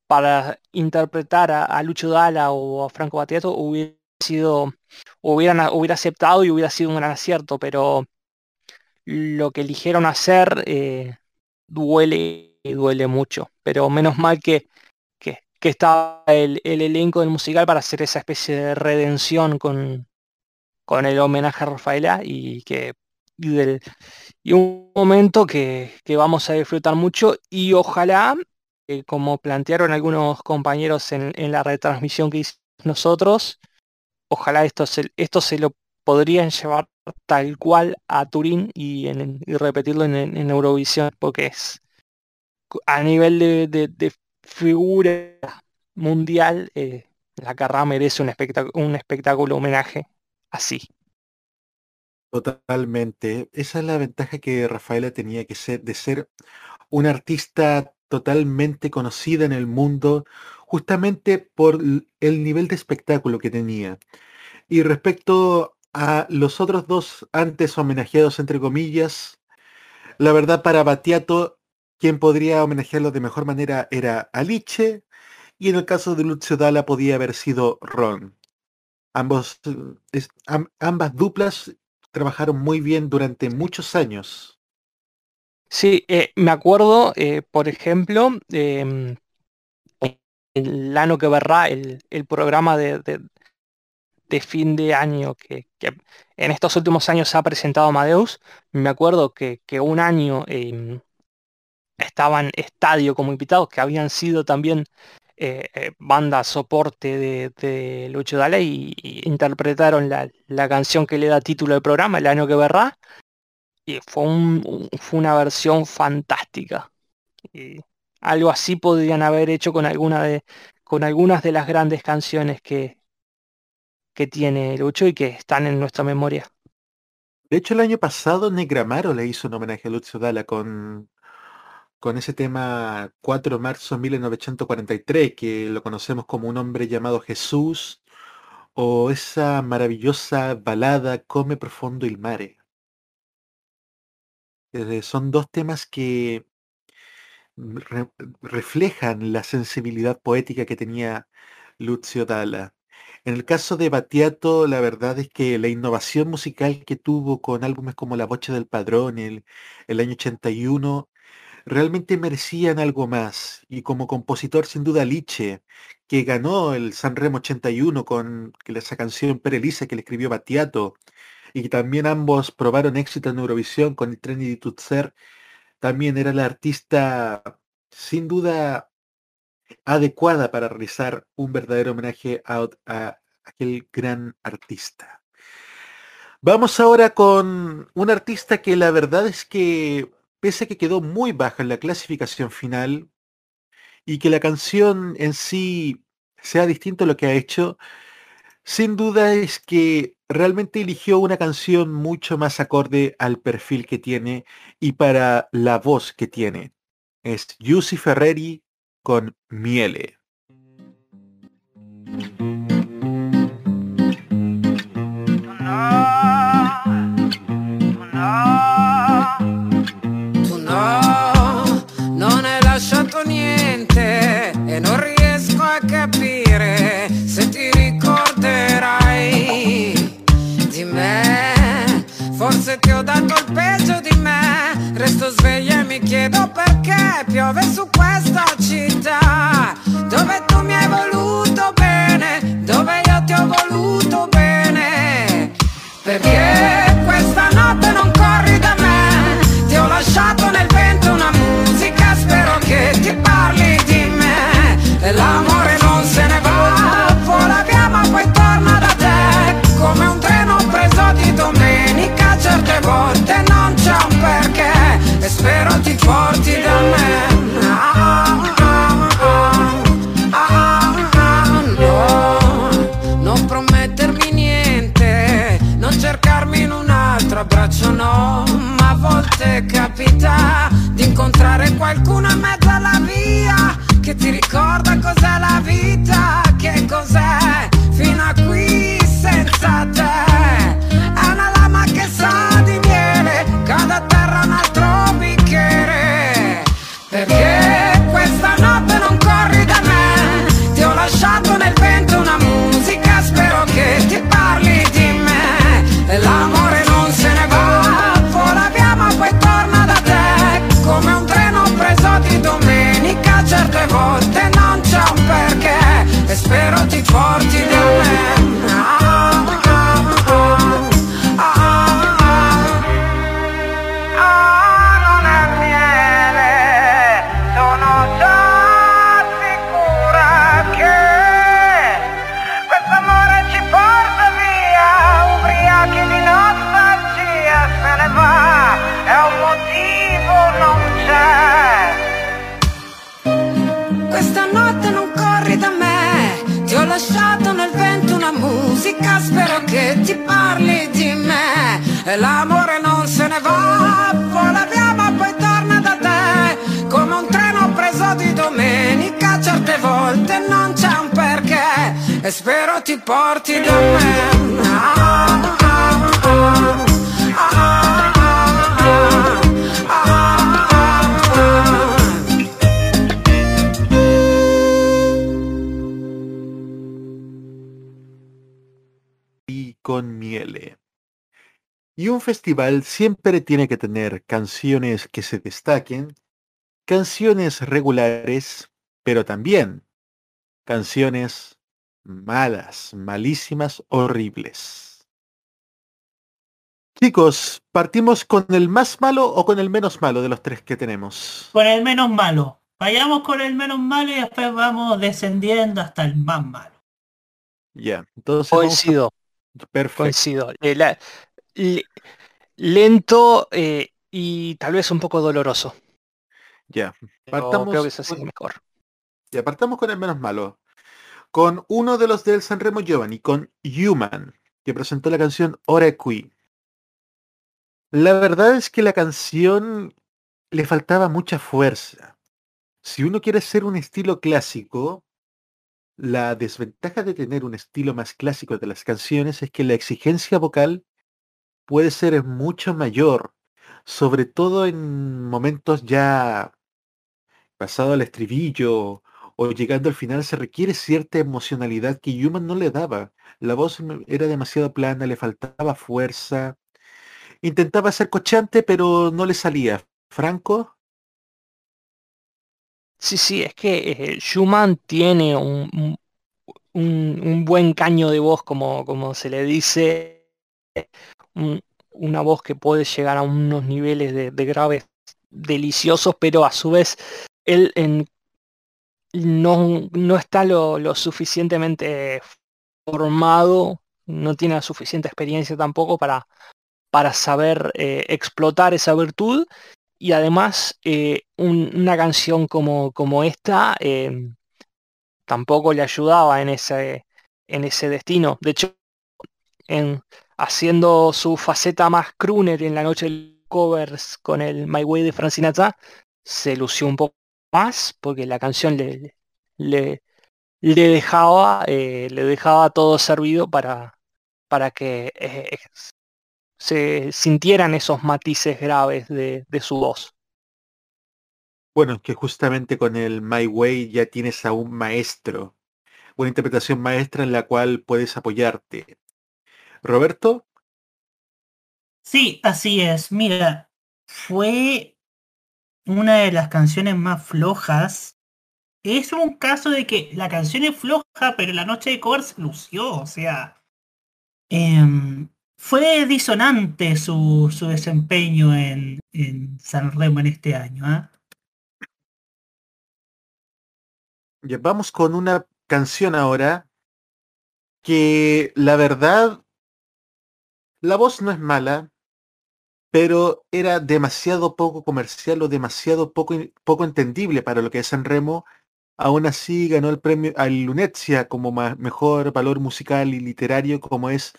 para interpretar a, Lucho Dalla o a Franco Battiato hubiera sido, hubieran, hubiera aceptado y hubiera sido un gran acierto, pero lo que eligieron hacer eh, duele, duele mucho. Pero menos mal que, que, que estaba el, el elenco del musical para hacer esa especie de redención con, con el homenaje a Rafaela y que y, un momento que, que vamos a disfrutar mucho y ojalá, eh, como plantearon algunos compañeros en, la retransmisión que hicimos nosotros, ojalá esto se, esto se lo podrían llevar tal cual a Turín y, en- repetirlo en, Eurovisión, porque es a nivel de, de- figura mundial, eh, la carrera merece un un espectáculo homenaje así. Totalmente. Esa es la ventaja que Rafaela tenía que ser, de ser una artista totalmente conocida en el mundo, justamente por el nivel de espectáculo que tenía. Y respecto a los otros dos antes homenajeados, entre comillas, la verdad para Battiato, quien podría homenajearlo de mejor manera era Alice, y en el caso de Lucio Dalla podía haber sido Ron. Ambos, eh, ambas duplas trabajaron muy bien durante muchos años. Sí, eh, me acuerdo, eh, por ejemplo, em, el Ano que verrá, el, el programa de, de- fin de año que, que en estos últimos años ha presentado Amadeus. Me acuerdo que, que un año em, estaban Estadio como invitados, que habían sido también eh, eh, banda soporte de, de Lucho Dalla y, interpretaron la, canción que le da título al programa, El año que verrá. Y fue una versión fantástica. Y algo así podrían haber hecho con alguna de, con algunas de las grandes canciones que, que tiene Lucho y que están en nuestra memoria. De hecho, el año pasado Negramaro le hizo un homenaje a Lucio Dalla con, con ese tema 4 de marzo de 1943, que lo conocemos como un hombre llamado Jesús, o esa maravillosa balada Come profundo il mare. Eh, son dos temas que re- reflejan la sensibilidad poética que tenía Lucio Dalla. En el caso de Battiato, la verdad es que la innovación musical que tuvo con álbumes como La Voce del Padrón el, el año 81 realmente merecían algo más. Y como compositor, sin duda, Liche, que ganó el Sanremo 81 con esa canción Per Elisa que le escribió Battiato, y que también ambos probaron éxito en Eurovisión con el di Tutser, también era la artista sin duda adecuada para realizar un verdadero homenaje a aquel gran artista. Vamos ahora con un artista que la verdad es que, pese que quedó muy baja en la clasificación final y que la canción en sí sea distinto a lo que ha hecho, sin duda es que realmente eligió una canción mucho más acorde al perfil que tiene y para la voz que tiene. Es Giussi Ferreri con Miele. Festival siempre tiene que tener canciones que se destaquen, canciones regulares, pero también canciones malas, malísimas, horribles. Chicos, ¿partimos con el más malo o con el menos malo de los tres que tenemos? Con el menos malo. Vayamos con el menos malo y después vamos descendiendo hasta el más malo. Ya, entonces... vamos a- Coincido, Perfecto. coincido. Eh, la- le- lento eh, y tal vez un poco doloroso. Ya, partamos creo que es así con- mejor. Ya, partamos con el menos malo. Con uno de los del Sanremo Giovanni, con Human, que presentó la canción Ora Qui. La verdad es que la canción le faltaba mucha fuerza. Si uno quiere ser un estilo clásico, la desventaja de tener un estilo más clásico de las canciones es que la exigencia vocal puede ser mucho mayor, sobre todo en momentos ya pasado al estribillo o llegando al final se requiere cierta emocionalidad que Human no le daba. La voz era demasiado plana, le faltaba fuerza. Intentaba ser cochante, pero no le salía. Franco, Sí, sí, es que eh, Schumann tiene un- un- un buen caño de voz, como, como se le dice, un- una voz que puede llegar a unos niveles de, de graves deliciosos, pero a su vez él en- no, no está lo, lo suficientemente formado, no tiene la suficiente experiencia tampoco para, para saber eh, explotar esa virtud y además eh, un- una canción como, como esta eh, tampoco le ayudaba en ese, en ese destino. De hecho, en, haciendo su faceta más crooner en la noche de covers con el My Way de Frank Sinatra, se lució un poco más porque la canción le, le, le dejaba, eh, le dejaba todo servido para, para que eh, se sintieran esos matices graves de, de su voz. bueno, que justamente con el My Way ya tienes a un maestro, una interpretación maestra en la cual puedes apoyarte. Roberto, Sí, así es. Mira, fue una de las canciones más flojas. Es un caso de que la canción es floja, pero la noche de cover se lució. O sea, em, fue disonante su, su desempeño en, en San Remo en este año. ¿ah? ya vamos con una canción ahora que la verdad, la voz no es mala, pero era demasiado poco comercial o demasiado poco, poco entendible para lo que es San Remo. Aún así ganó el premio al Lunezia como mejor valor musical y literario como es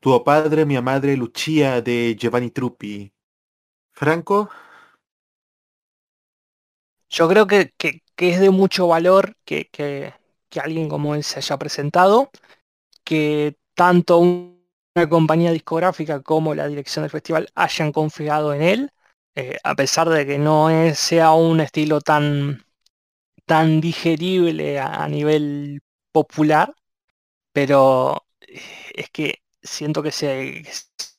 Tuo padre, mia madre, Lucia de Giovanni Truppi. Franco, Yo creo que, que- es de mucho valor que- que alguien como él se haya presentado, que tanto un- una compañía discográfica como la dirección del festival hayan confiado en él, eh, a pesar de que no sea un estilo tan, tan digerible a, nivel popular, pero eh, es que siento que se,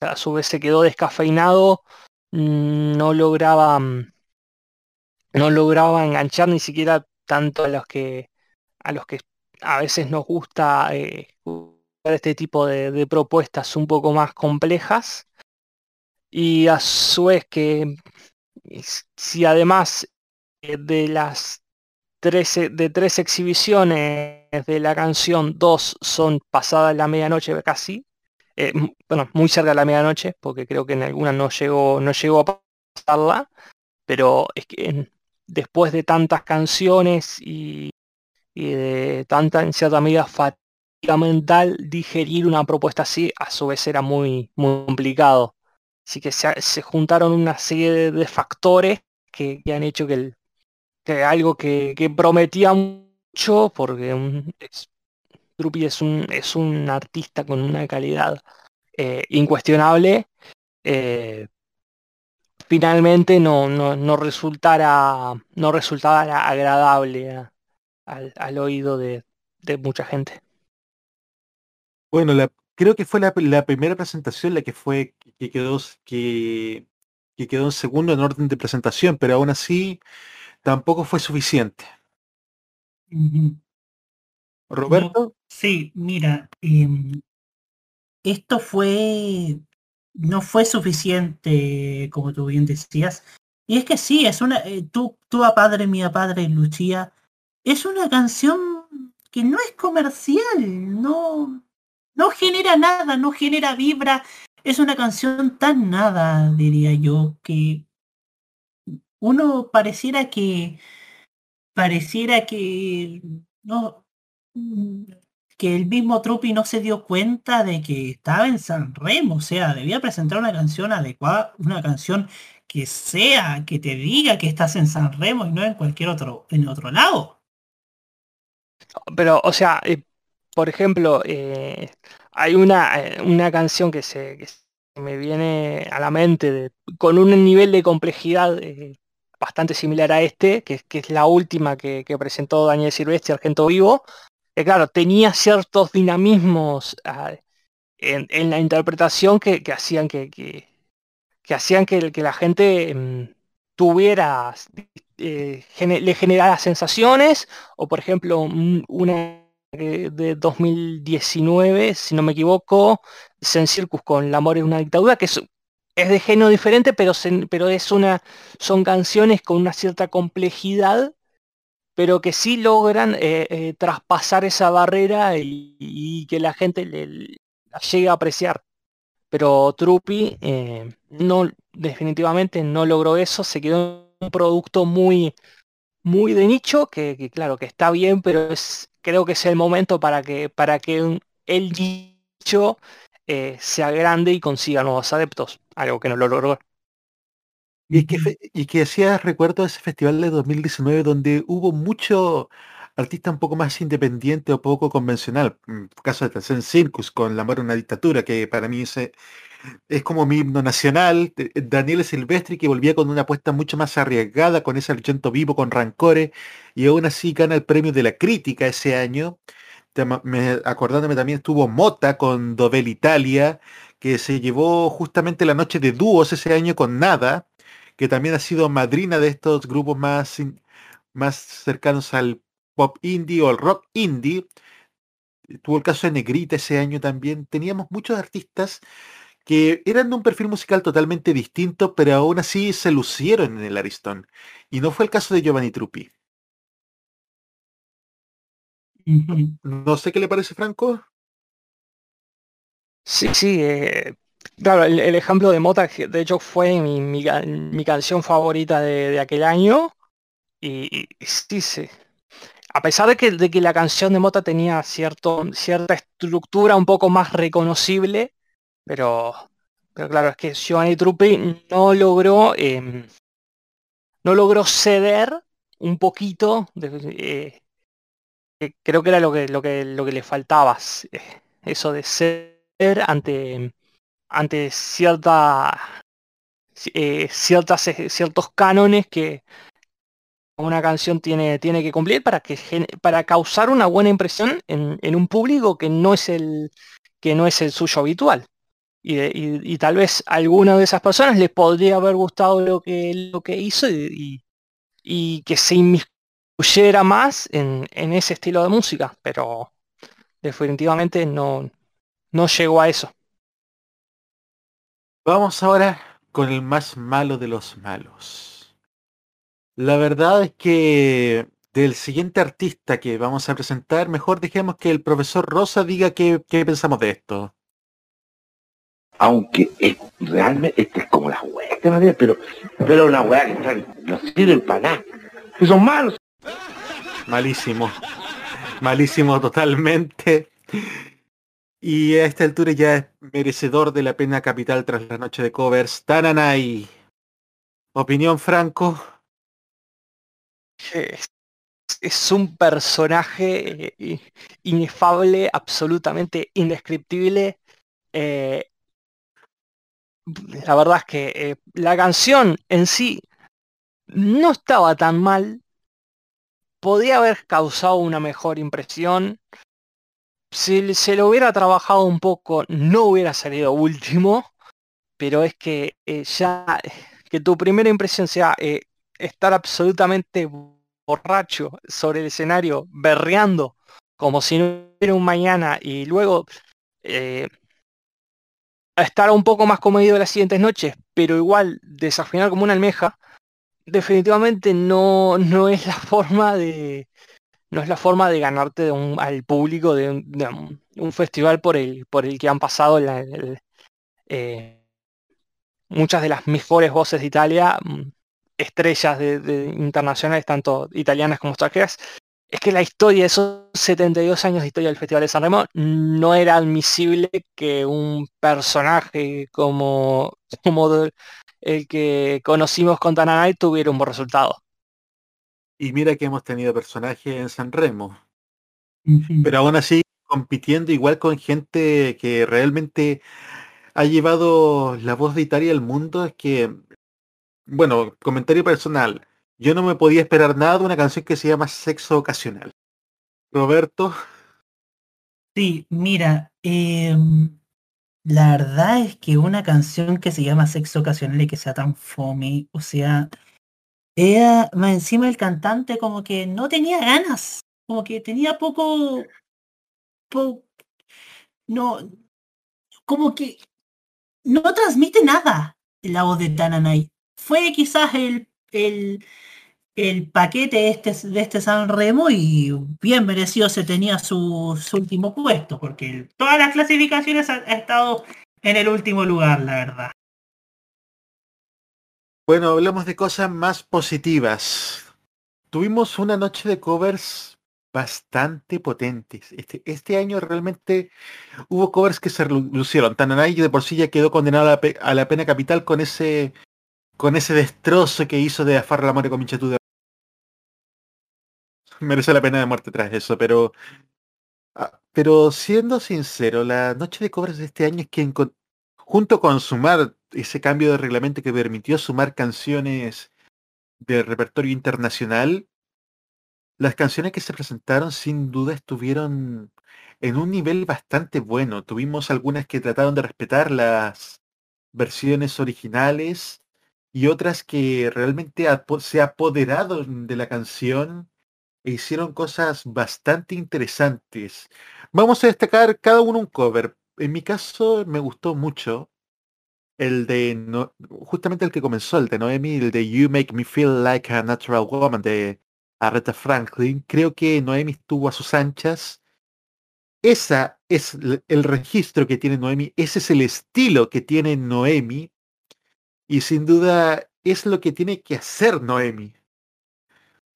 a su vez se quedó descafeinado, mm, no lograba... mm, no lograba enganchar ni siquiera tanto a los que a los que a veces nos gusta eh, este tipo de, propuestas un poco más complejas. Y a su vez que si además eh, de las tres, de tres exhibiciones de la canción dos son pasadas la medianoche casi eh, bueno muy cerca de la medianoche porque creo que en alguna no llegó no llegó a pasarla pero es que después de tantas canciones y, y de tanta, en cierta medida, fatiga mental, digerir una propuesta así a su vez era muy, muy complicado. Así que se, se juntaron una serie de, factores que, que han hecho que, el, que algo que, que prometía mucho, porque un, es, es un, es un artista con una calidad eh, incuestionable, eh, finalmente no, no, no resultara no resultara agradable al, al oído de, de mucha gente. Bueno, la, creo que fue la, la primera presentación la que fue que quedó que, que quedó en segundo en orden de presentación, pero aún así tampoco fue suficiente. Roberto, Sí, mira, em, esto fue, no fue suficiente, como tú bien decías. Y es que sí, es una, eh, tú, tú a padre, mía padre, Lucía, es una canción que no es comercial, no, no genera nada, no genera vibra. Es una canción tan nada, diría yo, que uno pareciera que, pareciera que, no, mm, que el mismo Trupi no se dio cuenta de que estaba en San Remo, o sea, debía presentar una canción adecuada, una canción que sea, que te diga que estás en San Remo y no en cualquier otro, en otro lado. Pero, o sea, eh, por ejemplo, eh, hay una, eh, una canción que se, me viene a la mente con un nivel de complejidad eh, bastante similar a este, que, es- la última que, presentó Daniel Silvestre, Argento Vivo, que claro, tenía ciertos dinamismos ah, en, la interpretación que, que hacían que, que, hacían que, la gente mm, tuviera, le generara sensaciones, o por ejemplo, un- una eh, de 2019, si no me equivoco, Circus con El amor es una dictadura, que es, es de género diferente, pero, pero es una, son canciones con una cierta complejidad, pero que sí logran eh, eh, traspasar esa barrera y, que la gente le, la llegue a apreciar. Pero Trupi eh, no, definitivamente no logró eso, se quedó un producto muy, muy de nicho, que, que claro que está bien, pero es, creo que es el momento para que, para que el nicho eh, sea grande y consiga nuevos adeptos, algo que no lo logró. y que, y que hacías recuerdo ese festival de 2019 donde hubo mucho artista un poco más independiente o poco convencional. Mm, Caso de Zen Circus con La en una dictadura, que para mí ese es como mi himno nacional. de- Daniel Silvestri que volvía con una apuesta mucho más arriesgada, con ese Argento vivo, con Rancore, y aún así gana el premio de la crítica ese año. Acordándome también estuvo Mota con Dovel Italia, que se llevó justamente la noche de dúos ese año con Nada, que también ha sido madrina de estos grupos más, más cercanos al pop indie o al rock indie. Tuvo el caso de Negrita ese año también. Teníamos muchos artistas que eran de un perfil musical totalmente distinto, pero aún así se lucieron en el Aristón. Y no fue el caso de Giovanni Truppi. No sé qué le parece, Franco. Sí, sí, eh, claro, el, el ejemplo de Mota, de hecho fue mi, mi, mi canción favorita de, de aquel año, y, y- y sí, sí. A pesar de que, de que la canción de Mota tenía cierto, cierta estructura un poco más reconocible, pero, pero claro, es que Giovanni Truppi no logró, em, no logró ceder un poquito, eh, creo que era lo que, lo que, lo que le faltaba, eh, eso de ser ante, ante eh, ciertas, ciertos cánones que una canción tiene, tiene que cumplir para, que, para causar una buena impresión en, en un público que no es el, que no es el suyo habitual. Y, y- tal vez a alguna de esas personas les podría haber gustado lo que, lo que hizo y, y- y que se inmiscuyera más en, en ese estilo de música, pero definitivamente no, no llegó a eso. Vamos ahora con el más malo de los malos. La verdad es que del siguiente artista que vamos a presentar, mejor dejemos que el profesor Rosa diga qué, qué pensamos de esto. Aunque es, realmente esta es como la weá, esta manera, pero, pero una weá que están, no sirven para nada. Que son malos. Malísimo. Malísimo totalmente. Y a esta altura ya es merecedor de la pena capital tras la noche de covers. Tananay. Opinión Franco. Es, es un personaje eh, inefable, absolutamente indescriptible. eh, la verdad es que eh, la canción en sí no estaba tan mal. Podía haber causado una mejor impresión. Si se lo hubiera trabajado un poco, no hubiera salido último. Pero es que ya que tu primera impresión sea estar absolutamente borracho sobre el escenario, berreando, como si no hubiera un mañana, y luego eh, estar un poco más comedido las siguientes noches, pero igual desafinar como una almeja, definitivamente no, no es la forma de no es la forma de ganarte al público de un, festival por el por el que han pasado eh, muchas de las mejores voces de Italia, mm, estrellas de, de internacionales, tanto italianas como extranjeras, es que la historia, esos 72 años de historia del Festival de San Remo, no era admisible que un personaje como, como el que conocimos con Tananay tuviera un buen resultado. Y mira que hemos tenido personajes en San Remo. Pero aún así compitiendo igual con gente que realmente ha llevado la voz de Italia al mundo. Es que, bueno, comentario personal. Yo no me podía esperar nada de una canción que se llama Sexo Ocasional. Roberto, Sí, mira, em, la verdad es que una canción que se llama Sexo Ocasional y que sea tan fome, o sea, era más encima el cantante como que no tenía ganas, como que tenía poco, po- no, como que no transmite nada la voz de Tananay. Fue quizás el, el, el paquete este, de este San Remo y bien merecido se tenía su, su último puesto, porque todas las clasificaciones ha, ha estado en el último lugar, la verdad. bueno, hablamos de cosas más positivas. Tuvimos una noche de covers bastante potentes. Este, este año realmente hubo covers que se lu- lucieron. Tananay de por sí ya quedó condenado a la pena capital con ese con ese destrozo que hizo de Afar la muerte con Minchatuda. Merece la pena de muerte tras eso, pero ah, pero siendo sincero, la noche de covers de este año es que encon- junto con sumar ese cambio de reglamento que permitió sumar canciones del repertorio internacional, las canciones que se presentaron sin duda estuvieron en un nivel bastante bueno. Tuvimos algunas que trataron de respetar las versiones originales y otras que realmente se apoderaron de la canción e hicieron cosas bastante interesantes. Vamos a destacar cada uno un cover. En mi caso me gustó mucho el de, justamente el que comenzó, el de Noemi, el de You Make Me Feel Like a Natural Woman de Aretha Franklin. Creo que Noemi estuvo a sus anchas. Esa es el registro que tiene Noemi, ese es el estilo que tiene Noemi y sin duda es lo que tiene que hacer Noemi.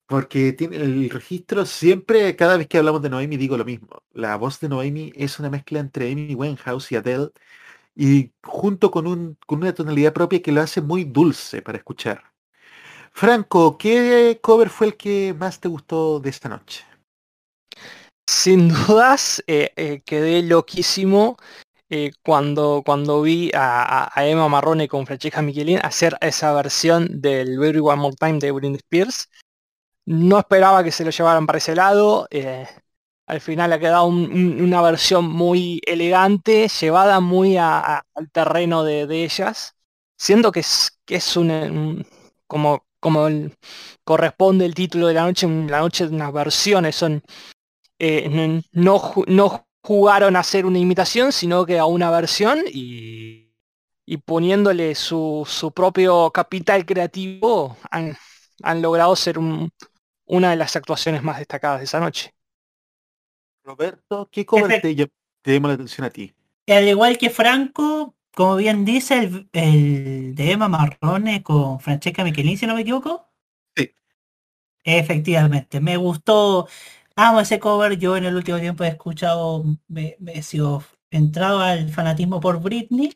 Porque tiene el registro siempre, cada vez que hablamos de Noemi digo lo mismo. La voz de Noemi es una mezcla entre Amy Winehouse y Adele y junto con, un, con una tonalidad propia que lo hace muy dulce para escuchar. Franco, ¿qué cover fue el que más te gustó de esta noche? Sin dudas, eh, eh, quedé loquísimo eh, cuando, cuando vi a, Emma Marrone con Francesca Michelin hacer esa versión del Baby One More Time de Britney Spears. No esperaba que se lo llevaran para ese lado. eh, al final ha quedado un- un- una versión muy elegante, llevada muy al terreno de, de ellas. Siento que es, que es un, como, como corresponde el título de la noche, la noche de unas versiones, son eh, no, no jugaron a hacer una imitación, sino que a una versión y, y poniéndole su, su propio capital creativo han, han logrado ser un- una de las actuaciones más destacadas de esa noche. Roberto, ¿qué cover te, te llamó la atención a ti? Al igual que Franco, como bien dice, el, el de Emma Marrone con Francesca Michelin, si no me equivoco. Sí. Efectivamente, me gustó. Amo ese cover. Yo en el último tiempo he escuchado, me, me he sido entrado al fanatismo por Britney.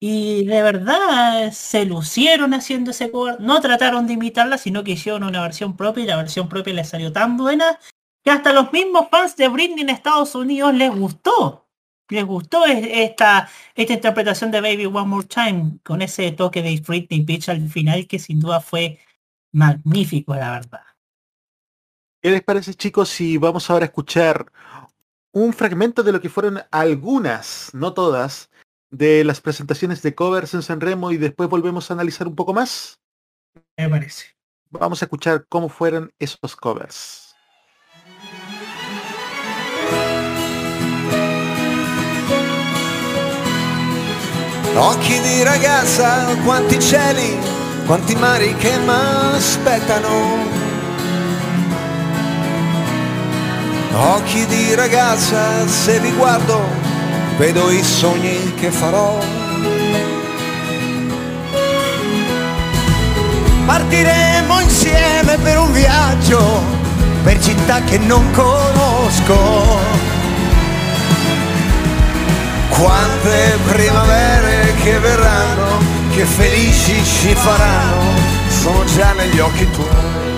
Y de verdad se lucieron haciendo ese cover. No trataron de imitarla, sino que hicieron una versión propia y la versión propia les salió tan buena que hasta los mismos fans de Britney en Estados Unidos les gustó. Les gustó es- esta, esta interpretación de Baby One More Time con ese toque de Britney Beach al final que sin duda fue magnífico, la verdad. ¿Qué les parece, chicos, si vamos ahora a escuchar un fragmento de lo que fueron algunas, no todas, de las presentaciones de covers en Sanremo y después volvemos a analizar un poco más? Me parece. Vamos a escuchar cómo fueron esos covers. Occhi di ragazza, quanti cieli, quanti mari che m'aspettano. Occhi di ragazza, se li guardo, vedo i sogni che farò. Partiremo insieme per un viaggio, per città che non conosco. Quante primavere che verranno, che felici ci faranno, sono già negli occhi tuoi.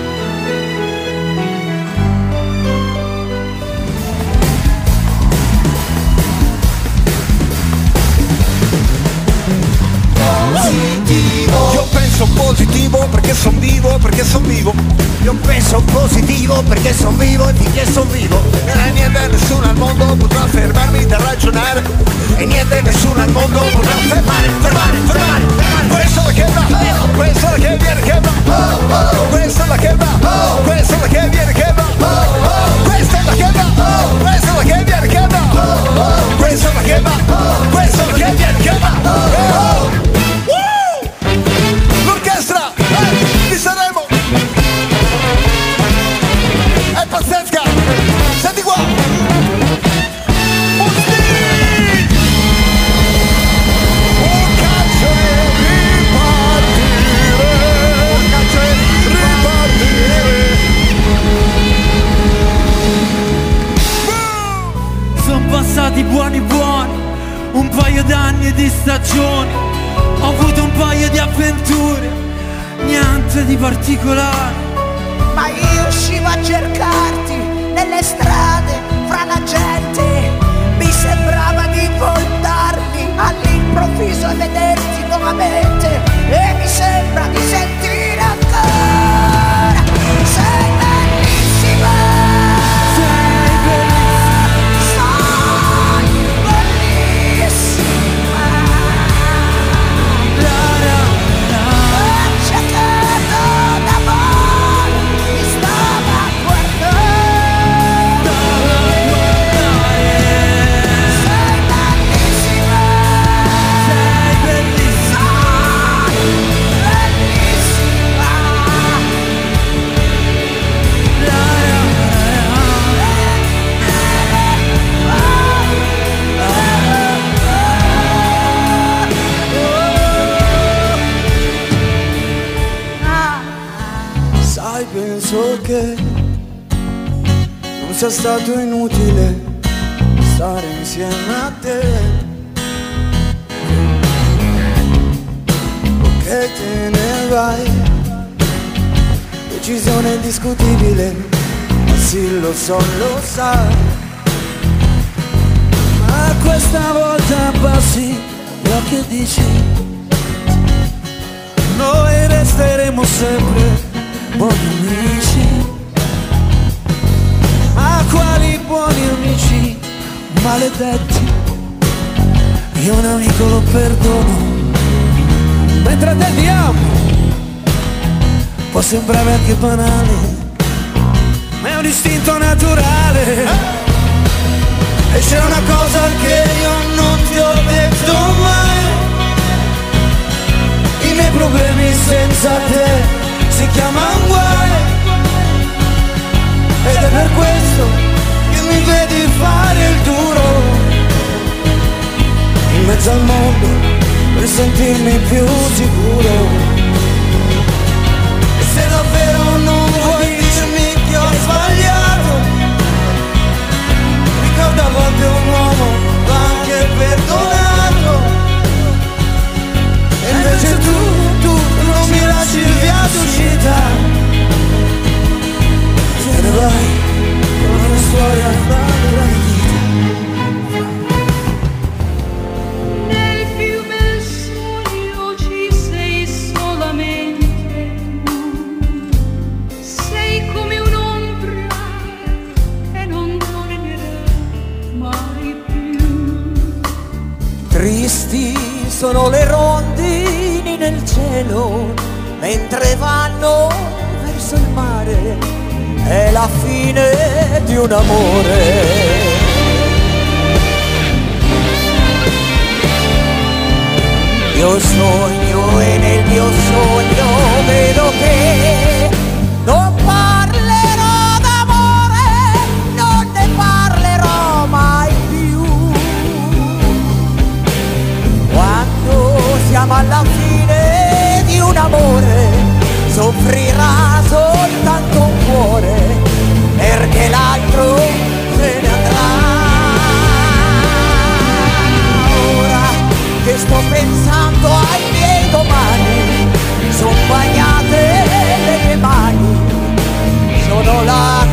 Io penso positivo perché son vivo, perché son vivo. Io penso positivo perché son vivo e finché son vivo. E niente nessuno al mondo potrà fermarmi da ragionare. E niente nessuno al mondo potrà fermare, fermare, fermare, fermare. Questa è la che va, questa è la che viene che va. Questa è la che va, questa è la che viene che va. Questa è la che va, questa è la che viene che va. Questa è la che va, questa è la che viene che va. Paio d'anni di stagioni, ho avuto un paio di avventure, niente di particolare. Ma io uscivo a cercarti nelle strade, fra la gente. Mi sembrava di voltarmi all'improvviso e vederti nuovamente. E mi sembra di sia stato inutile stare insieme a te. Che te ne vai decisione indiscutibile, ma sì lo so, lo sai. Ma questa volta abbassi gli occhi e dici Noi resteremo sempre buoni amici quali buoni amici maledetti. Io un amico lo perdono. Mentre te ti amo. Può sembrare anche banale Ma è un istinto naturale. E c'è una cosa che io non ti ho detto mai. I miei problemi senza te si chiamano guai per questo che mi vedi fare il duro. In mezzo al mondo per sentirmi più sicuro. E se davvero non vuoi dirmi che ho sbagliato ricorda a volte un uomo va anche perdonato. E invece tu, tu non mi lasci via d'uscita. Vai storia da Nel più bel sogno ci sei solamente tu, sei come un'ombra che non tornerà mai più. Tristi sono le rondini nel cielo mentre vanno. È la fine di un amore. Io sogno e nel mio sogno vedo che non parlerò d'amore, non ne parlerò mai più. Quando siamo alla fine di un amore, soffrirà soltanto un cuore, perché l'altro se ne andrà. Ora che sto pensando ai miei domani, sono bagnate le mie mani, sono lacrime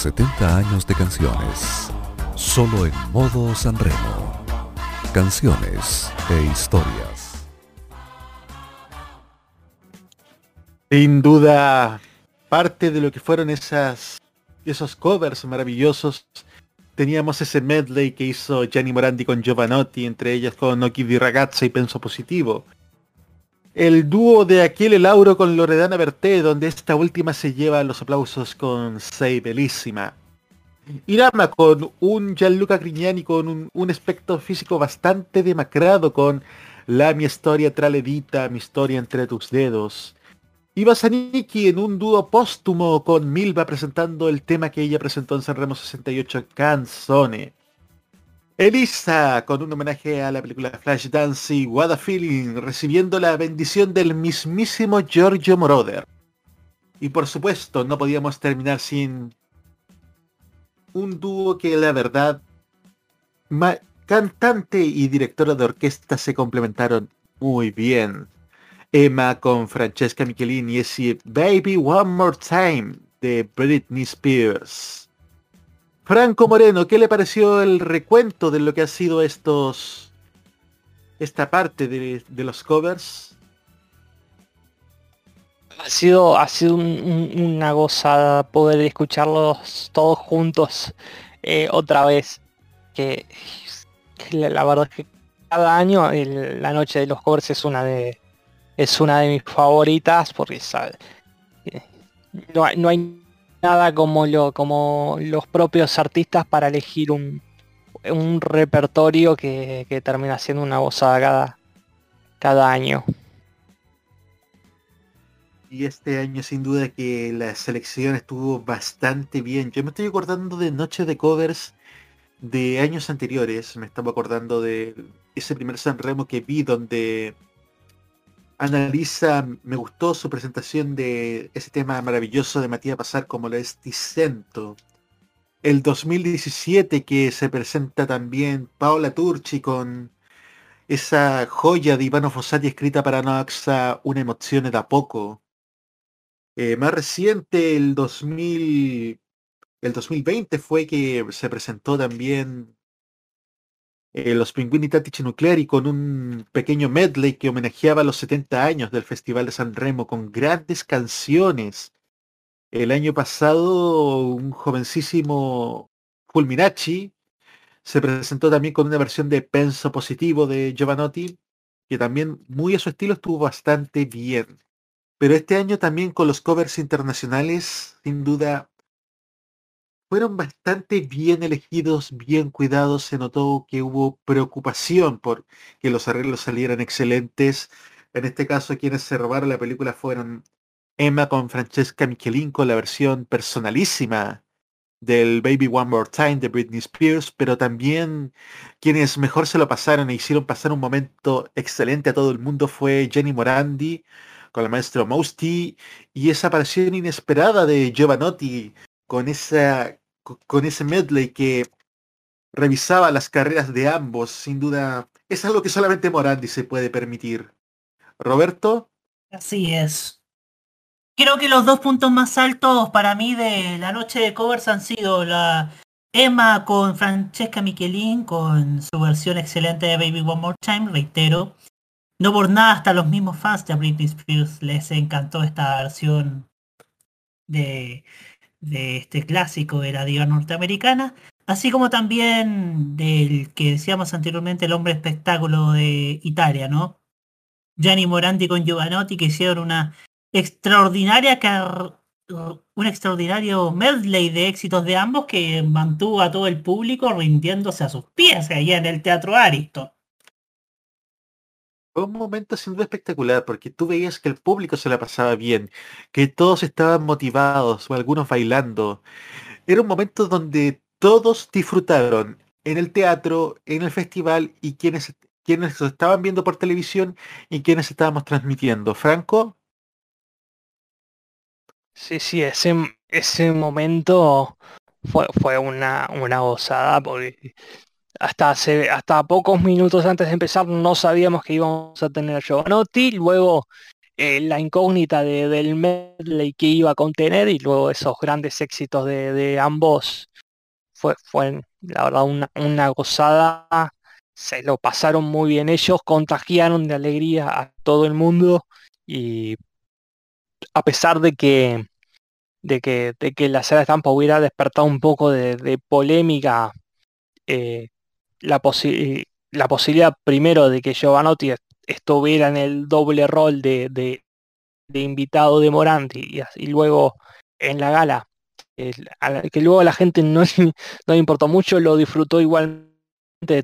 70 años de canciones. Solo en modo Sanremo. Canciones e historias. Sin duda, parte de lo que fueron esas, esos covers maravillosos. Teníamos ese medley que hizo Gianni Morandi con Giovanotti, entre ellas con Occhi di Ragazza y Penso Positivo. El dúo de Achille Lauro con Loredana Berté, donde esta última se lleva los aplausos con Sei Bellissima. Irama con un Gianluca Grignani con un, aspecto físico bastante demacrado con La mi historia traledita, mi historia entre tus dedos. Iba Zanicki en un dúo póstumo con Milva presentando el tema que ella presentó en Sanremo 68, Canzone. Elisa, con un homenaje a la película Flashdance y What a Feeling, recibiendo la bendición del mismísimo Giorgio Moroder. Y por supuesto, no podíamos terminar sin un dúo que la verdad, cantante y directora de orquesta se complementaron muy bien. Emma con Francesca Michelini y ese Baby One More Time de Britney Spears. Franco Moreno, ¿qué le pareció el recuento de lo que ha sido estos esta parte de, de los covers? Ha sido, ha sido un- un- una gozada poder escucharlos todos juntos eh, otra vez. Que, la, verdad es que cada año la noche de los covers es una de es una de mis favoritas porque eh, no, hay, no hay nada como lo como los propios artistas para elegir un, un repertorio que, que termina siendo una gozada cada, cada año. Y este año sin duda que la selección estuvo bastante bien. Yo me estoy acordando de noches de covers de años anteriores. Me estaba acordando de ese primer San Remo que vi donde Analisa, me gustó su presentación de ese tema maravilloso de Matías Pasar como lo es Ticento. El 2017 que se presenta también Paola Turchi con esa joya de Ivano Fossati escrita para Noaxa, Una emoción da poco. Eh, más reciente, el 2000, el 2020 fue que se presentó también eh, los Pinguini Tattici Nucleari con un pequeño medley que homenajeaba los 70 años del Festival de San Remo con grandes canciones. El año pasado, un jovencísimo Fulminacci se presentó también con una versión de Penso Positivo de Giovanotti, que también muy a su estilo estuvo bastante bien. Pero este año también con los covers internacionales, sin duda, fueron bastante bien elegidos, bien cuidados. Se notó que hubo preocupación por que los arreglos salieran excelentes. En este caso, quienes se robaron la película fueron Emma con Francesca Michelin con la versión personalísima del Baby One More Time de Britney Spears, pero también quienes mejor se lo pasaron e hicieron pasar un momento excelente a todo el mundo fue Jenny Morandi con el maestro Mousty y esa aparición inesperada de Giovanotti con esa con ese medley que revisaba las carreras de ambos, sin duda es algo que solamente Morandi se puede permitir. Roberto, Así es. Creo que los dos puntos más altos para mí de la noche de covers han sido la Emma con Francesca Michelin con su versión excelente de Baby One More Time, reitero. No por nada hasta los mismos fans de Britney Spears les encantó esta versión de, de este clásico de la diva norteamericana, así como también del que decíamos anteriormente el hombre espectáculo de Italia, ¿no? Gianni Morandi con Giovanotti que hicieron una extraordinaria car- un extraordinario medley de éxitos de ambos que mantuvo a todo el público rindiéndose a sus pies allá en el Teatro Ariston. Fue un momento sin duda espectacular porque tú veías que el público se la pasaba bien, que todos estaban motivados o algunos bailando. Era un momento donde todos disfrutaron en el teatro, en el festival y quienes, quienes estaban viendo por televisión y quienes estábamos transmitiendo. Franco, Sí, sí, ese, ese momento fue, fue una, una gozada porque hasta hasta pocos minutos antes de empezar no sabíamos que íbamos a tener a Giovanotti, luego eh, la incógnita de- del medley que iba a contener y luego esos grandes éxitos de, de ambos fue, fue la verdad una, una gozada, se lo pasaron muy bien ellos, contagiaron de alegría a todo el mundo y a pesar de que de que, de que la sala de estampa hubiera despertado un poco de, de polémica eh, la, posi- la posibilidad primero de que Giovanotti est- estuviera en el doble rol de, de- invitado de Morandi y, luego en la gala, que luego a la gente no, no le importó mucho, lo disfrutó igualmente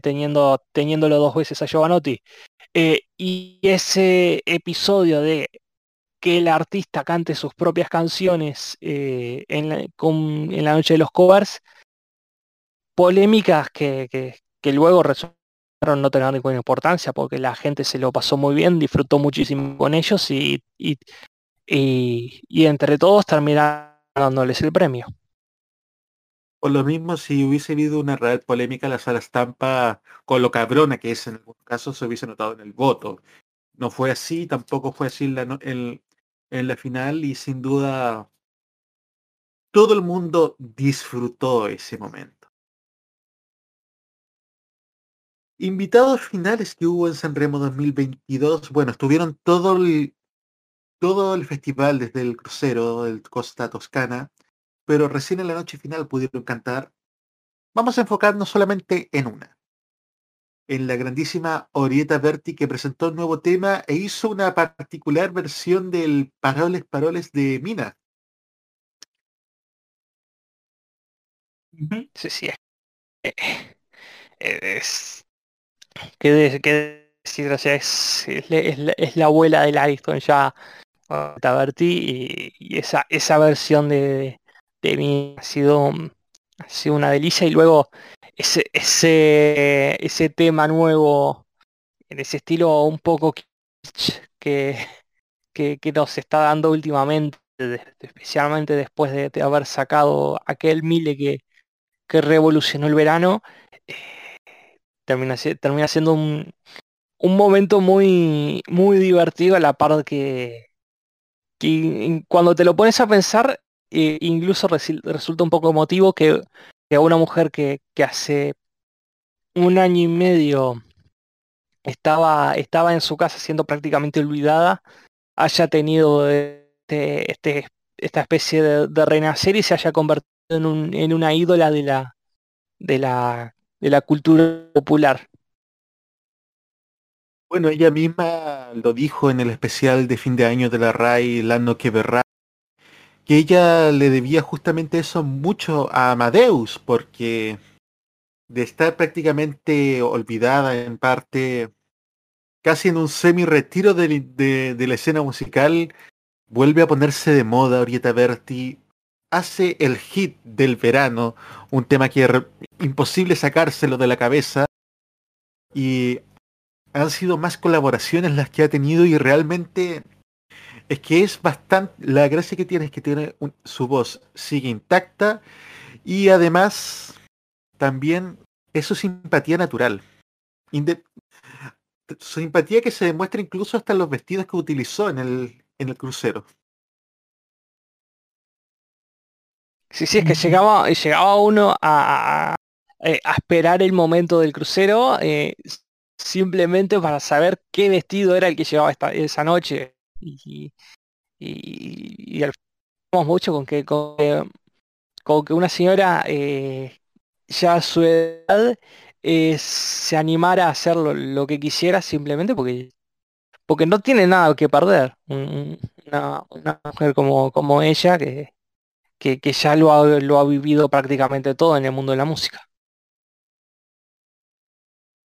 teniendo, teniéndolo dos veces a Giovanotti. Eh, y ese episodio de que el artista cante sus propias canciones eh, en, la, noche de los covers, polémicas que- que luego resultaron no tener ninguna importancia porque la gente se lo pasó muy bien, disfrutó muchísimo con ellos y, y, y- entre todos terminaron dándoles el premio. Por lo mismo, si hubiese habido una real polémica, la sala estampa, con lo cabrona que es en algunos casos, se hubiese notado en el voto. No fue así, tampoco fue así en la, en la final y sin duda todo el mundo disfrutó ese momento. Invitados finales que hubo en Sanremo 2022, bueno, estuvieron todo el, todo el festival desde el crucero del Costa Toscana, pero recién en la noche final pudieron cantar. Vamos a enfocarnos solamente en una. En la grandísima Orieta Berti que presentó un nuevo tema e hizo una particular versión del Paroles Paroles de Mina. Sí, sí, es, eh, es- ¿qué, de- qué decir? Es, es, la- la, abuela del Ariston ya, Taberti, y, y esa, esa versión de, de mí ha sido, ha sido una delicia, y luego ese, ese, ese tema nuevo, en ese estilo un poco que, que, que nos está dando últimamente, especialmente después de, de haber sacado aquel Mile que, que revolucionó el verano, eh, termina, termina siendo un, un momento muy, muy divertido a la par que, que cuando te lo pones a pensar, eh, incluso resulta un poco emotivo que, que una mujer que, que hace un año y medio estaba, estaba en su casa siendo prácticamente olvidada, haya tenido este, este- esta especie de, de renacer y se haya convertido en, un- en una ídola de la, de la, de la cultura popular. Bueno, ella misma lo dijo en el especial de fin de año de la RAI, el año que verá, que ella le debía justamente eso mucho a Amadeus, porque de estar prácticamente olvidada en parte, casi en un semi-retiro de, de- de la escena musical, vuelve a ponerse de moda Orieta Berti, hace el hit del verano, un tema que es imposible sacárselo de la cabeza, y han sido más colaboraciones las que ha tenido y realmente es que es bastante la gracia que tiene es que tiene su voz sigue intacta y además también es su simpatía natural. Simpatía que se demuestra incluso hasta los vestidos que utilizó en el en el crucero Sí, sí, es que llegaba, llegaba uno a, a- eh, a esperar el momento del crucero eh, simplemente para saber qué vestido era el que llevaba esta, esa noche. Y, y, y al final mucho con que, con que, con que una señora eh, ya a su edad eh, se animara a hacer lo, lo que quisiera simplemente porque, porque no tiene nada que perder. Un- un- Una, una mujer como, como ella que, que, que ya lo ha, lo ha vivido prácticamente todo en el mundo de la música.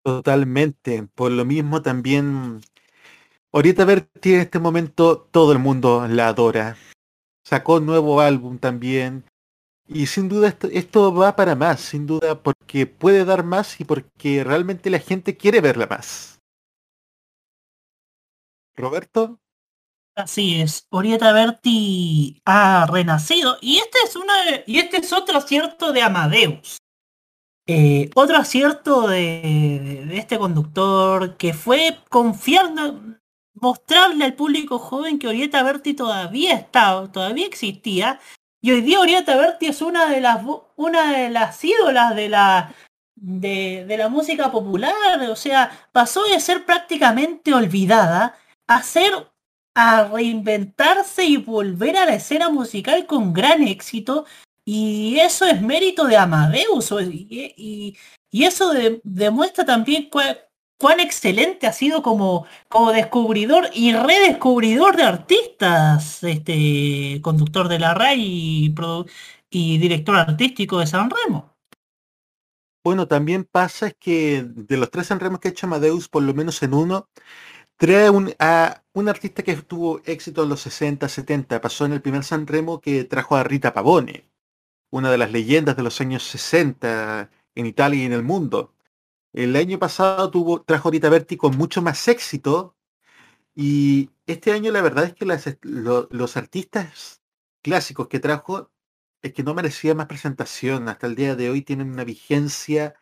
totalmente por lo mismo también Orieta Berti en este momento todo el mundo la adora. Sacó nuevo álbum también y sin duda esto va para más sin duda porque puede dar más y porque realmente la gente quiere verla más. Roberto Así es, Orieta Berti ha renacido y este es una y este es otro acierto de Amadeus. Eh, otro acierto de, de este conductor que fue confiando, mostrarle al público joven que Orieta Berti todavía estaba, todavía existía. Y hoy día Orieta Berti es una de las una de las ídolas de la de, de la música popular. O sea, pasó de ser prácticamente olvidada a ser a reinventarse y volver a la escena musical con gran éxito. Y eso es mérito de Amadeus. Y, eso de- demuestra también cuán excelente ha sido como, como descubridor y redescubridor de artistas, este conductor de la RAI y, director artístico de San Remo. Bueno, también pasa es que de los tres enredos que ha hecho Amadeus, por lo menos en uno, trae un, un artista que tuvo éxito en los 60, 70. Pasó en el primer San Remo que trajo a Rita Pavone, una de las leyendas de los años 60 en Italia y en el mundo. El año pasado tuvo, trajo a Rita Berti con mucho más éxito. Y este año la verdad es que los artistas clásicos que trajo es que no merecía más presentación. Hasta el día de hoy tienen una vigencia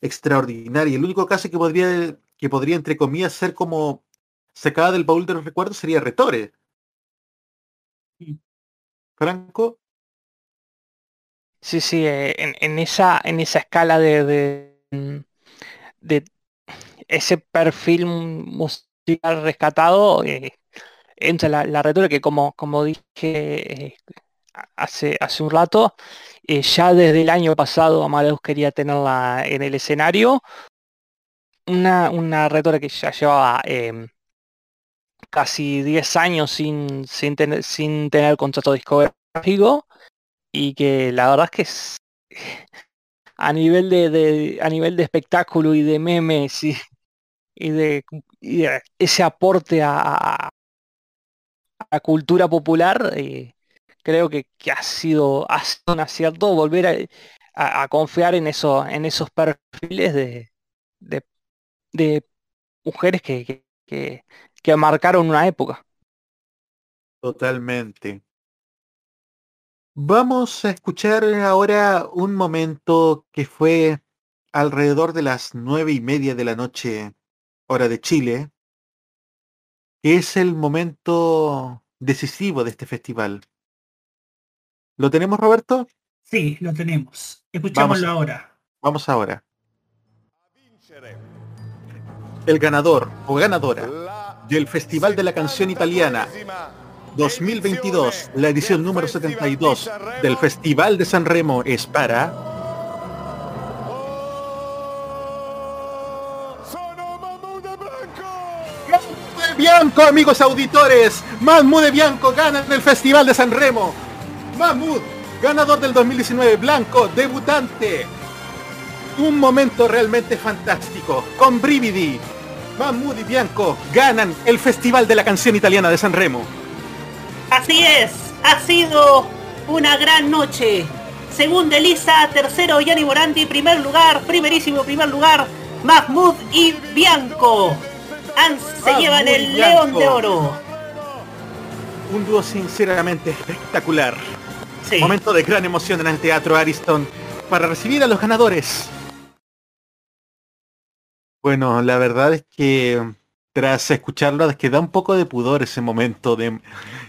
extraordinaria. El único caso que podría, que podría entre comillas, ser como sacada del baúl de los recuerdos sería Retore. Franco, Sí, sí, eh, en, en esa, en esa escala de, de, de ese perfil musical rescatado, eh, entra la, la retórica que como, como dije eh, hace, hace un rato, eh, ya desde el año pasado Amadeus quería tenerla en el escenario. Una, una retórica que ya llevaba casi 10 años sin, sin, tener, sin tener contrato discográfico y que la verdad es que a nivel de, a nivel de espectáculo y de memes y, y de, ese aporte a, a- cultura popular eh, creo que, ha sido ha sido un acierto volver a, confiar en eso en esos perfiles de, de, mujeres que- que marcaron una época totalmente. Vamos a escuchar ahora un momento que fue alrededor de las nueve y media de la noche, hora de Chile, que es el momento decisivo de este festival. ¿Lo tenemos, Roberto? Sí, lo tenemos. Escuchámoslo Vamos. ahora. Vamos ahora. El ganador o ganadora del Festival de la Canción Italiana 2022, la edición número 72 del Festival de San Remo es para... Bianco, amigos auditores. Mahmoud de Bianco gana en el Festival de San Remo. Mahmoud, ganador del 2019, Blanco, debutante. Un momento realmente fantástico. Con Brividi, Mahmoud y Bianco ganan el Festival de la Canción Italiana de San Remo. Así es, ha sido una gran noche. Segunda Elisa, tercero Gianni Morandi, primer lugar, primerísimo primer lugar, Mahmoud y Bianco. Han- se Mahmoud llevan el Bianco. León de Oro. Un dúo sinceramente espectacular. Sí. Momento de gran emoción en el Teatro Ariston para recibir a los ganadores. Bueno, la verdad es que tras escucharlo es que da un poco de pudor ese momento de,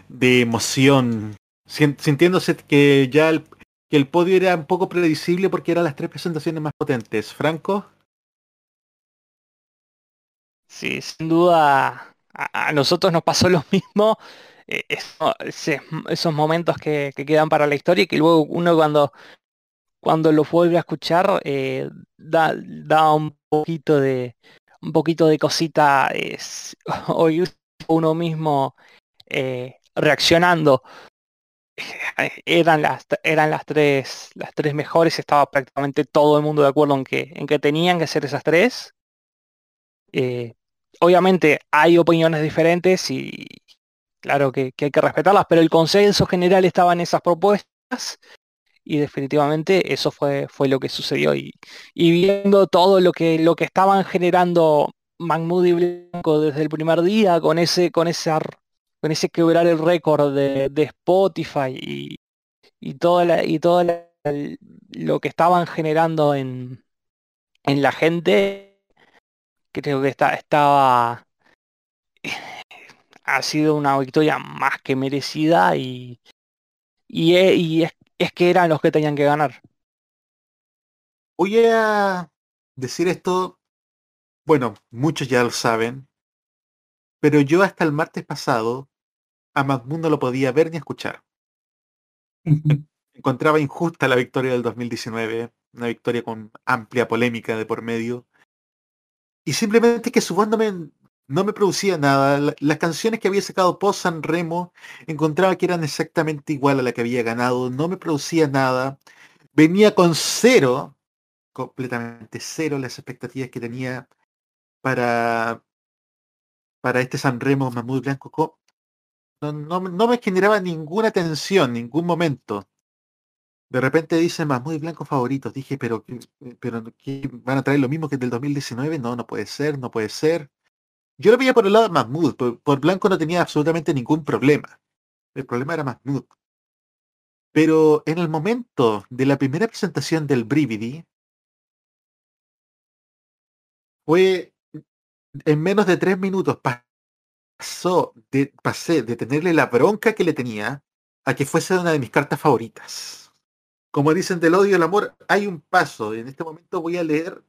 de emoción, Sin- sintiéndose que ya el, que el podio era un poco predecible porque eran las tres presentaciones más potentes. Franco, Sí, sin duda a, nosotros nos pasó lo mismo. ese- esos momentos que, que quedan para la historia y que luego uno cuando, cuando los vuelve a escuchar eh, da, da un poquito de un poquito de cosita es, uno mismo eh, reaccionando. Eh, Eran las, eran las tres las tres mejores, estaba prácticamente todo el mundo de acuerdo en que, en que tenían que ser esas tres. Obviamente hay opiniones diferentes y claro que hay que respetarlas, pero el consenso general estaba en esas propuestas y definitivamente eso fue, fue lo que sucedió. Y, y viendo todo lo que, lo que estaban generando Mahmoud y Blanco desde el primer día, con ese, con ese, con ese quebrar el récord de, de Spotify y, y toda la, y todo la- lo que estaban generando en, en la gente, creo que está, estaba ha sido una victoria más que merecida y, y, e- y es, es que eran los que tenían que ganar. voy a decir esto, bueno, muchos ya lo saben, pero yo hasta el martes pasado a Mahmoud no lo podía ver ni escuchar. Encontraba injusta la victoria del 2019, una victoria con amplia polémica de por medio. Y simplemente que su voz no me, no me producía nada. La- Las canciones que había sacado post San Remo encontraba que eran exactamente igual a la que había ganado. No me producía nada. Venía con cero, completamente cero las expectativas que tenía para para este Sanremo Mahmoud Blanco co- no, no, no me generaba ninguna tensión, ningún momento. De repente dicen Mahmoud Blanco favoritos. Dije, pero, ¿qué- pero ¿qué, ¿van a traer lo mismo que el del 2019? No, no puede ser, no puede ser. Yo lo veía por el lado de Mahmoud. Por, Blanco no tenía absolutamente ningún problema. El problema era Mahmoud. Pero en el momento de la primera presentación del Brividi, fue en menos de tres minutos pasó de, pasé de tenerle la bronca que le tenía a que fuese una de mis cartas favoritas. Como dicen del odio el amor, hay un paso. En este momento voy a leer.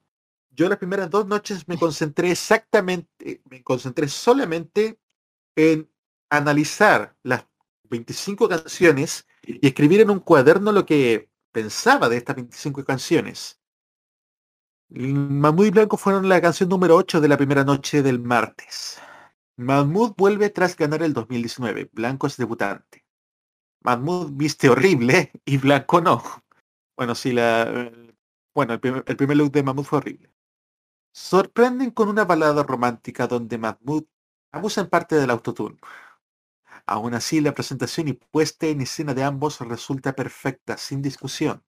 Yo las primeras dos noches me concentré exactamente, me concentré solamente en analizar las 25 canciones y escribir en un cuaderno lo que pensaba de estas 25 canciones. Mahmoud y Blanco fueron la canción número 8 de la primera noche del martes. Mahmoud vuelve tras ganar el 2019. Blanco es debutante. Mahmoud viste horrible y Blanco no. Bueno, sí, la, bueno, el primer, el primer look de Mahmoud fue horrible. Sorprenden con una balada romántica donde Mahmoud abusa en parte del autotune. Aún así, la presentación y puesta en escena de ambos resulta perfecta, sin discusión.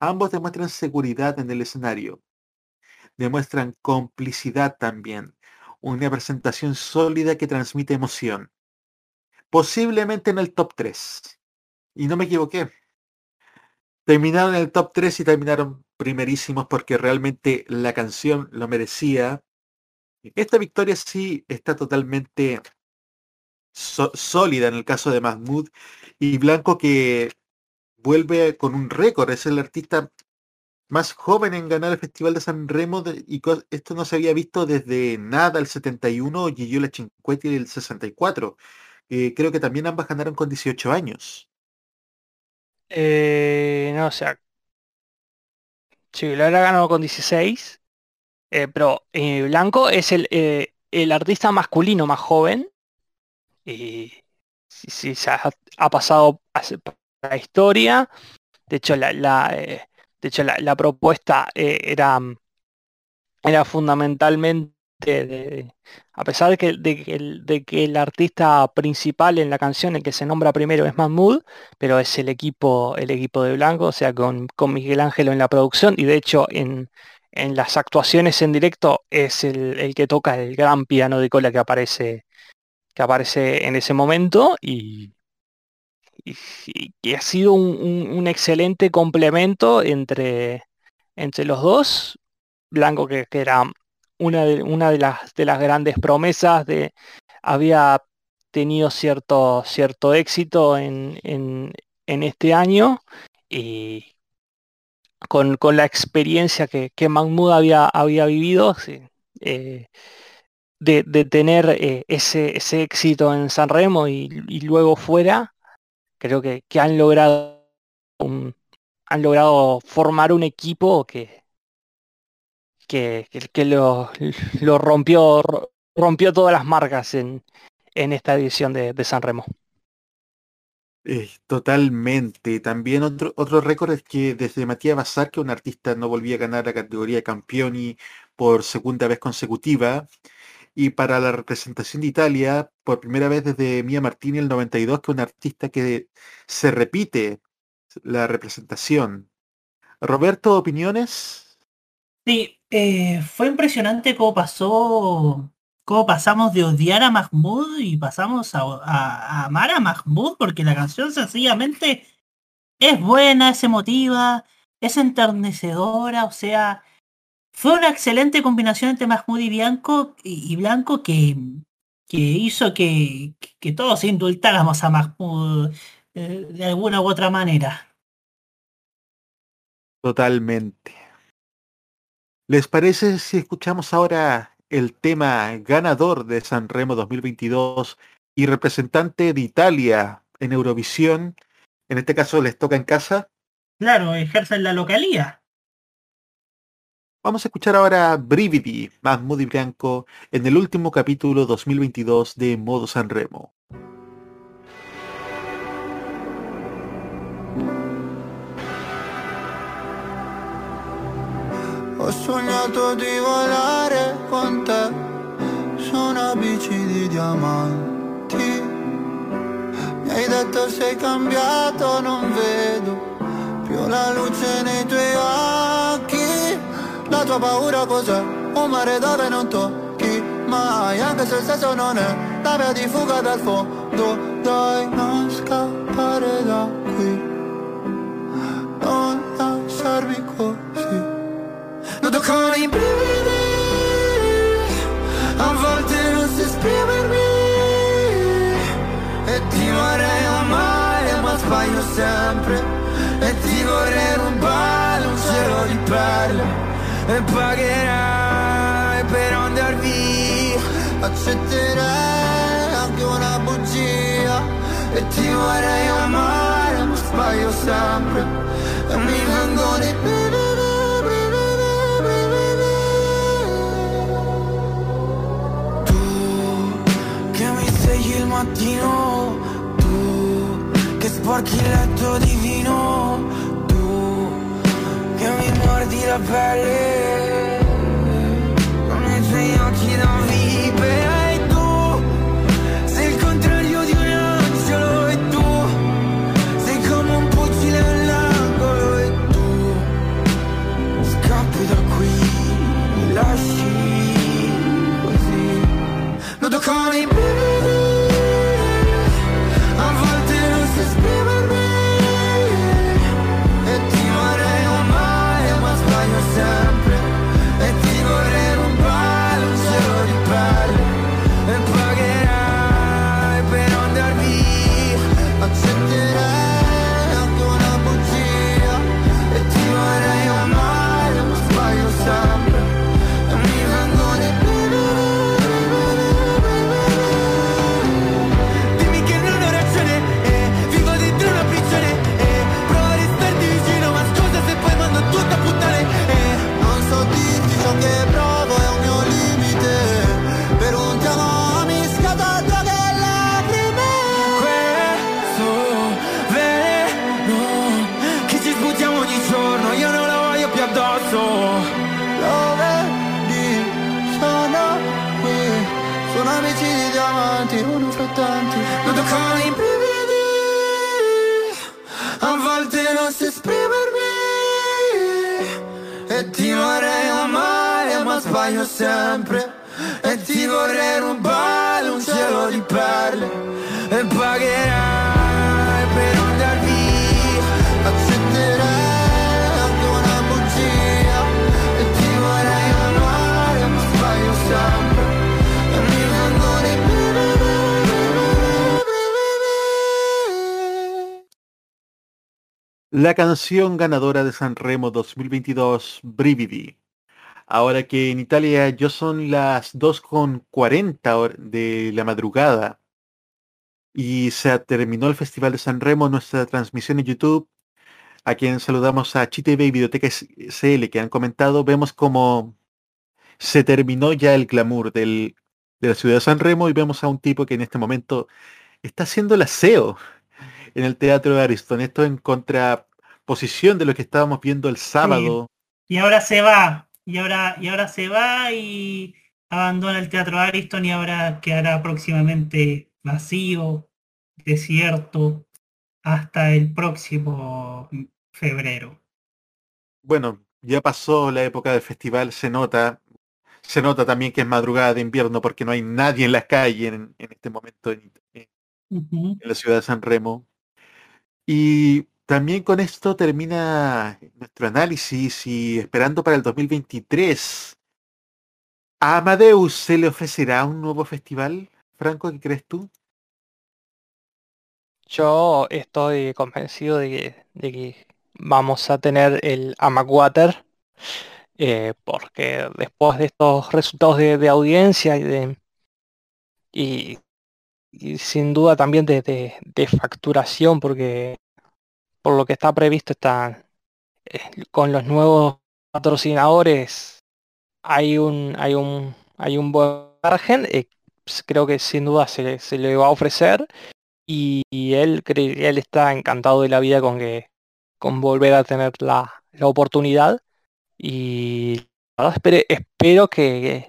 Ambos demuestran seguridad en el escenario. Demuestran complicidad también. Una presentación sólida que transmite emoción. Posiblemente en el top 3. Y no me equivoqué. Terminaron en el top 3 y terminaron primerísimos porque realmente la canción lo merecía. Esta victoria sí está totalmente sólida en el caso de Mahmoud y Blanco que vuelve con un récord, es el artista más joven en ganar el Festival de San Remo y esto no se había visto desde nada el 71, Gigiola Cinquetti el 64. Eh, creo que también ambas ganaron con 18 años. Eh, no, o sea, habrá ganado con 16, eh, pero eh, Blanco es el, eh, el artista masculino más joven y sí, sí, se ha, pasado a la historia. De hecho, la, la, eh, de hecho, la, la propuesta era, era fundamentalmente a pesar de que, el, de que el artista principal en la canción, el que se nombra primero es Mahmoud, pero es el equipo, el equipo de Blanco, o sea, con, con Miguel Ángelo en la producción, y de hecho en, en las actuaciones en directo es el, que toca el gran piano de cola que aparece, que aparece en ese momento, y, y- ha sido un, un- un excelente complemento entre, entre los dos. Blanco que, que era una de, una de las, de las grandes promesas de había tenido cierto, cierto éxito en, en, en este año y con, con la experiencia que, que Mahmoud había, había vivido, eh, de, de tener eh, ese, ese éxito en San Remo y, luego fuera, creo que, que han logrado han logrado formar un equipo que, que, que, que lo, lo rompió, ro- rompió todas las marcas en, en esta edición de, de San Remo. Eh, totalmente. También otro, otro récord es que desde Matías Bazar, que un artista no volvía a ganar la categoría de campioni por segunda vez consecutiva, y para la representación de Italia, por primera vez desde Mia Martini el 92, que un artista que se repite la representación. Roberto, opiniones. Sí, eh, fue impresionante cómo pasó, cómo pasamos de odiar a Mahmoud y pasamos a, amar a Mahmoud porque la canción sencillamente es buena, es emotiva, es enternecedora, o sea, fue una excelente combinación entre Mahmoud y Blanco y, Blanco que, hizo que, que todos indultáramos a Mahmoud eh, de alguna u otra manera. Totalmente. ¿Les parece si escuchamos ahora el tema ganador de San Remo 2022 y representante de Italia en Eurovisión? En este caso les toca en casa. Claro, ejercen la localía. Vamos a escuchar ahora Brividi, Mahmoud y Blanco, en el último capítulo 2022 de Modo San Remo. Ho sognato di volare con te su una bici diamanti. Mi hai detto sei cambiato, non vedo più la luce nei tuoi occhi. La tua paura cos'è? Un mare dove non tocchi mai, anche se il senso non è la via di fuga dal fondo. Dai, non scappare da con i brividi, a volte non so esprimermi E ti vorrei amare ma sbaglio sempre. E ti vorrei rubare un cielo di perle E pagherai per andar via. Accetterai anche una bugia E ti vorrei amare ma sbaglio sempre. E mi vengono i che mattino, tu che sporchi il letto di vino, tu che mi mordi la pelle, con i tuoi occhi da vipera e tu sei il contrario di un angelo e tu sei come un pugile all'angolo e tu scappi da qui, mi lasci così. Noto con i brividi sempre. E ti vorrei rubare un cielo di perle. E pagherai per andar via. Accetterai anche una bugia. E ti vorrei amare, ma sbaglio sempre. E mi La canción ganadora de Sanremo 2022, Brividi. Ahora que en Italia ya son las 2.40 hor- de la madrugada y se terminó el Festival de Sanremo, nuestra transmisión en YouTube, a quien saludamos a ChTV y Videoteca CL que han comentado, vemos como se terminó ya el glamour del- de la ciudad de Sanremo y vemos a un tipo que en este momento está haciendo el aseo en el Teatro de Ariston. Esto en contraposición de lo que estábamos viendo el sábado. Y ahora se va, y ahora, y ahora se va y abandona el Teatro Ariston y ahora quedará próximamente vacío, desierto, hasta el próximo febrero. Bueno, ya pasó la época del festival, se nota. Se nota también que es madrugada de invierno porque no hay nadie en la calle en, en este momento en, en la ciudad de San Remo. Y también con esto termina nuestro análisis y esperando para el 2023. ¿A Amadeus se le ofrecerá un nuevo festival? Franco, ¿qué crees tú? Yo estoy convencido de que, vamos a tener el Amaguater, eh, porque después de estos resultados de, audiencia y, de, y, y sin duda también de- de facturación, porque por lo que está previsto está eh, con los nuevos patrocinadores hay un hay un hay un buen margen, eh, pues, creo que sin duda se, se le va a ofrecer y, y él él está encantado de la vida con que con volver a tener la, la oportunidad y verdad, espero que,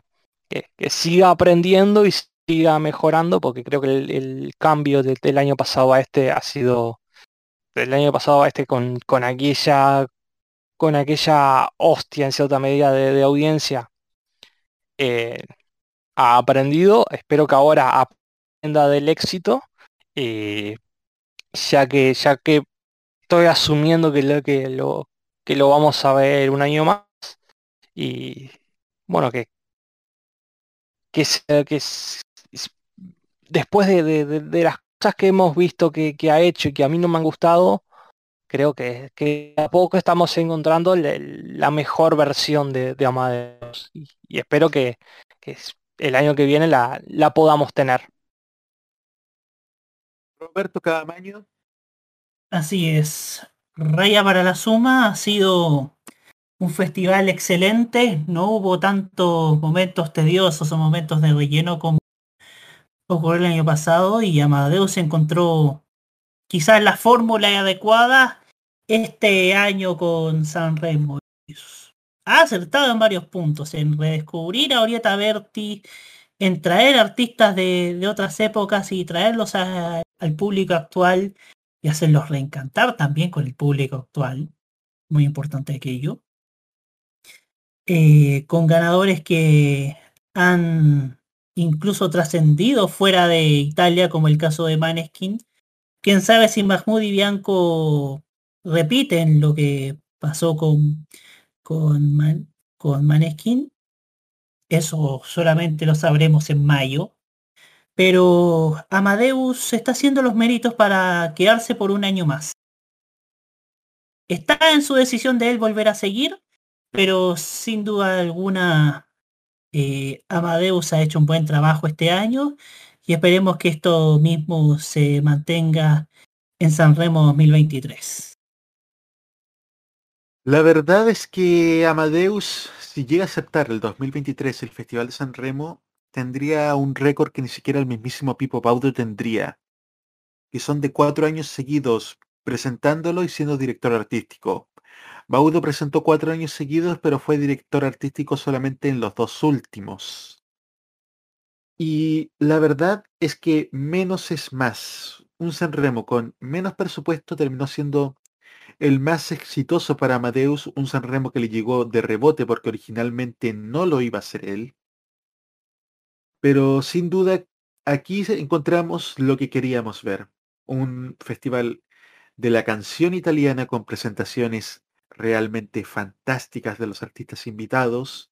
que, siga aprendiendo y siga mejorando, porque creo que el, el cambio de- del año pasado a este ha sido del año pasado este con, con aquella con aquella hostia en cierta medida de, audiencia eh, ha aprendido. Espero que ahora aprenda del éxito, eh, ya que ya que estoy asumiendo que lo que lo que lo vamos a ver un año más y bueno que que, que después de, de- de- de las cosas que hemos visto que, que ha hecho y que a mí no me han gustado creo que, que a poco estamos encontrando la, la mejor versión de, de Amadeus y, y espero que, el año que viene la, la podamos tener Roberto Cadamaño. Así es. Raya para la Suma ha sido un festival excelente. No hubo tantos momentos tediosos o momentos de relleno como ocurrió el año pasado y Amadeus encontró quizás la fórmula adecuada este año con San Remo. Ha acertado en varios puntos, en redescubrir a Orieta Berti, en traer artistas de, otras épocas y traerlos al público actual y hacerlos reencantar también con el público actual. Muy importante aquello. Eh, con ganadores que han incluso trascendido fuera de Italia, como el caso de Maneskin. Quién sabe si Mahmoud y Bianco repiten lo que pasó con, con, con Maneskin. Eso solamente lo sabremos en mayo. Pero Amadeus está haciendo los méritos para quedarse por un año más. Está en su decisión de él volver a seguir, pero sin duda alguna eh, Amadeus ha hecho un buen trabajo este año y esperemos que esto mismo se mantenga en San Remo 2023. La verdad es que Amadeus, si llega a aceptar el 2023 el Festival de San Remo, tendría un récord que ni siquiera el mismísimo Pipo Baudo tendría, que son de cuatro años seguidos presentándolo y siendo director artístico. Baudo presentó cuatro años seguidos, pero fue director artístico solamente en los dos últimos. Y la verdad es que menos es más. Un San Remo con menos presupuesto terminó siendo el más exitoso para Amadeus, un San Remo que le llegó de rebote porque originalmente no lo iba a hacer él. Pero sin duda aquí encontramos lo que queríamos ver. Un festival de la canción italiana con presentaciones realmente fantásticas de los artistas invitados.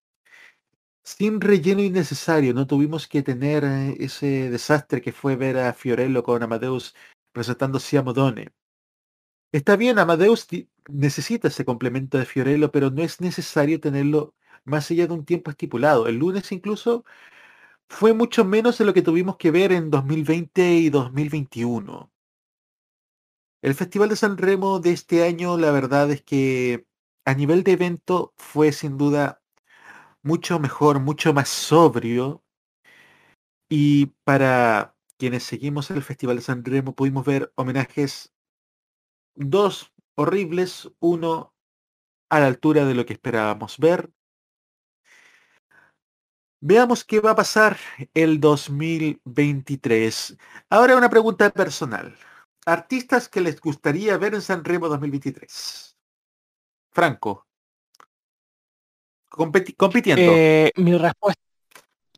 Sin relleno innecesario, no tuvimos que tener eh, ese desastre que fue ver a Fiorello con Amadeus presentando Siamo Donne. Está bien, Amadeus necesita ese complemento de Fiorello, pero no es necesario tenerlo más allá de un tiempo estipulado. El lunes incluso fue mucho menos de lo que tuvimos que ver en 2020 y 2021. El Festival de San Remo de este año, la verdad es que a nivel de evento fue sin duda mucho mejor, mucho más sobrio. Y para quienes seguimos el Festival de San Remo pudimos ver homenajes dos horribles, uno a la altura de lo que esperábamos ver. Veamos qué va a pasar el 2023. Ahora una pregunta personal. Artistas que les gustaría ver en San Remo 2023. Franco. Competi- compitiendo. Eh, mi respuesta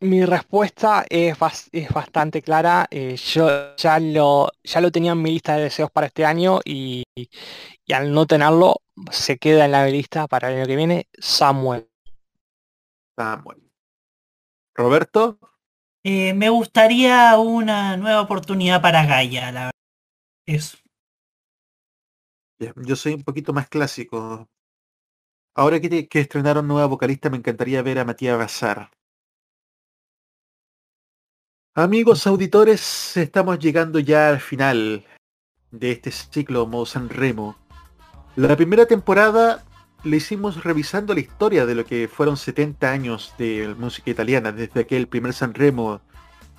mi respuesta es, bas- es bastante clara. eh, yo ya lo, ya lo tenía en mi lista de deseos para este año y, y al no tenerlo se queda en la lista para el año que viene Samuel. Samuel. Roberto. Eh, me gustaría una nueva oportunidad para Gaia, la verdad. Eso. Ya, Yo soy un poquito más clásico. Ahora que, te- que estrenaron nueva vocalista, me encantaría ver a Matías Bazar. Amigos auditores, estamos llegando ya al final de este ciclo Modo San Remo. La primera temporada le hicimos revisando la historia de lo que fueron 70 años de música italiana, desde aquel primer San Remo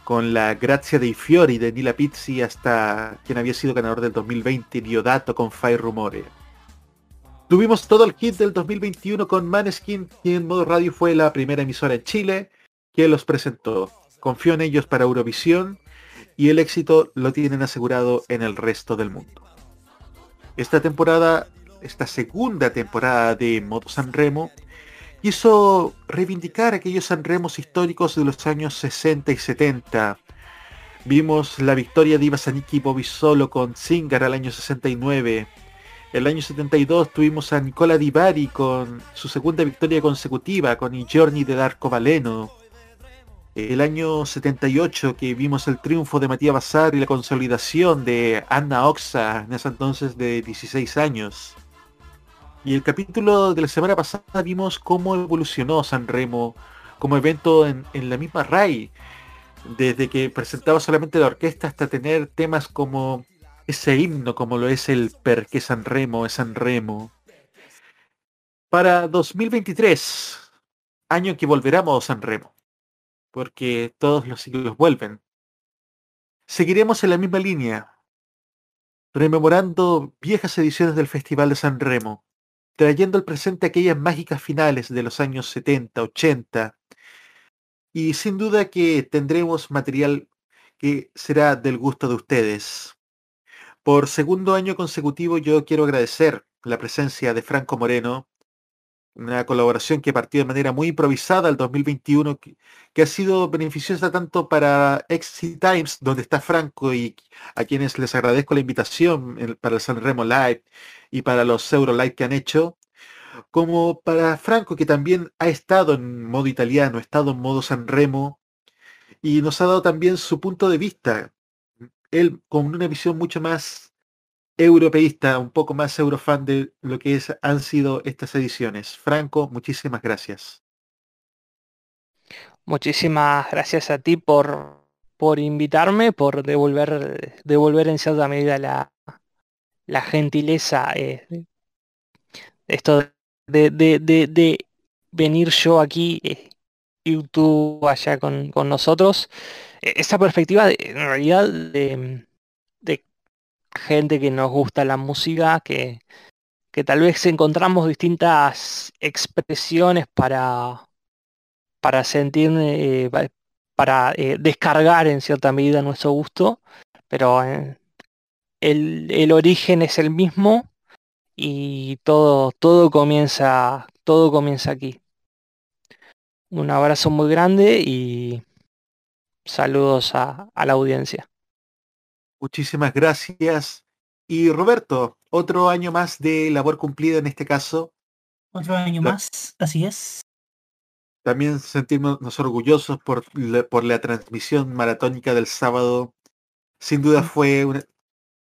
con la Grazia dei Fiori de Nila Pizzi hasta quien había sido ganador del 2020, Diodato con Fai Rumore. Tuvimos todo el hit del 2021 con Maneskin, que en modo radio fue la primera emisora en Chile que los presentó. Confío en ellos para Eurovisión y el éxito lo tienen asegurado en el resto del mundo. Esta temporada, esta segunda temporada de Modo San Remo, quiso reivindicar aquellos Sanremos históricos de los años 60 y 70. Vimos la victoria de Ivasaniki Bobby Solo con Singar al año 69. El año 72 tuvimos a Nicola Di Bari con su segunda victoria consecutiva con I Giorni de Darko Valeno. El año 78 que vimos el triunfo de Matías Bazar y la consolidación de Anna Oxa en ese entonces de 16 años. Y el capítulo de la semana pasada vimos cómo evolucionó San Remo como evento en, la misma RAI. Desde que presentaba solamente la orquesta hasta tener temas como ese himno, como lo es el Perque San Remo, es San Remo. Para 2023, año que volverá a San Remo, porque todos los siglos vuelven. Seguiremos en la misma línea, rememorando viejas ediciones del Festival de San Remo, trayendo al presente aquellas mágicas finales de los años 70, 80, y sin duda que tendremos material que será del gusto de ustedes. Por segundo año consecutivo yo quiero agradecer la presencia de Franco Moreno, una colaboración que partió de manera muy improvisada el 2021, que, que ha sido beneficiosa tanto para Exit Times, donde está Franco y a quienes les agradezco la invitación para el San Remo Live y para los Euro Live que han hecho, como para Franco que también ha estado en modo italiano, ha estado en modo San Remo y nos ha dado también su punto de vista, él con una visión mucho más europeísta, un poco más eurofan de lo que es- han sido estas ediciones. Franco, muchísimas gracias. Muchísimas gracias a ti por, por invitarme, por devolver, devolver en cierta medida la, la gentileza. eh, esto de, de, de, venir yo aquí eh, y tú allá con, con nosotros. Eh, Esa perspectiva de- en realidad de gente que nos gusta la música, que, que tal vez encontramos distintas expresiones para, para sentir, eh, pa- para eh, descargar en cierta medida nuestro gusto, pero eh, el, el origen es el mismo y todo, todo comienza, todo comienza aquí. Un abrazo muy grande y saludos a, a la audiencia. Muchísimas gracias. Y Roberto, otro año más de labor cumplida en este caso. Otro año La- más, así es. También sentirnos orgullosos por la, por la transmisión maratónica del sábado. Sin duda fue una-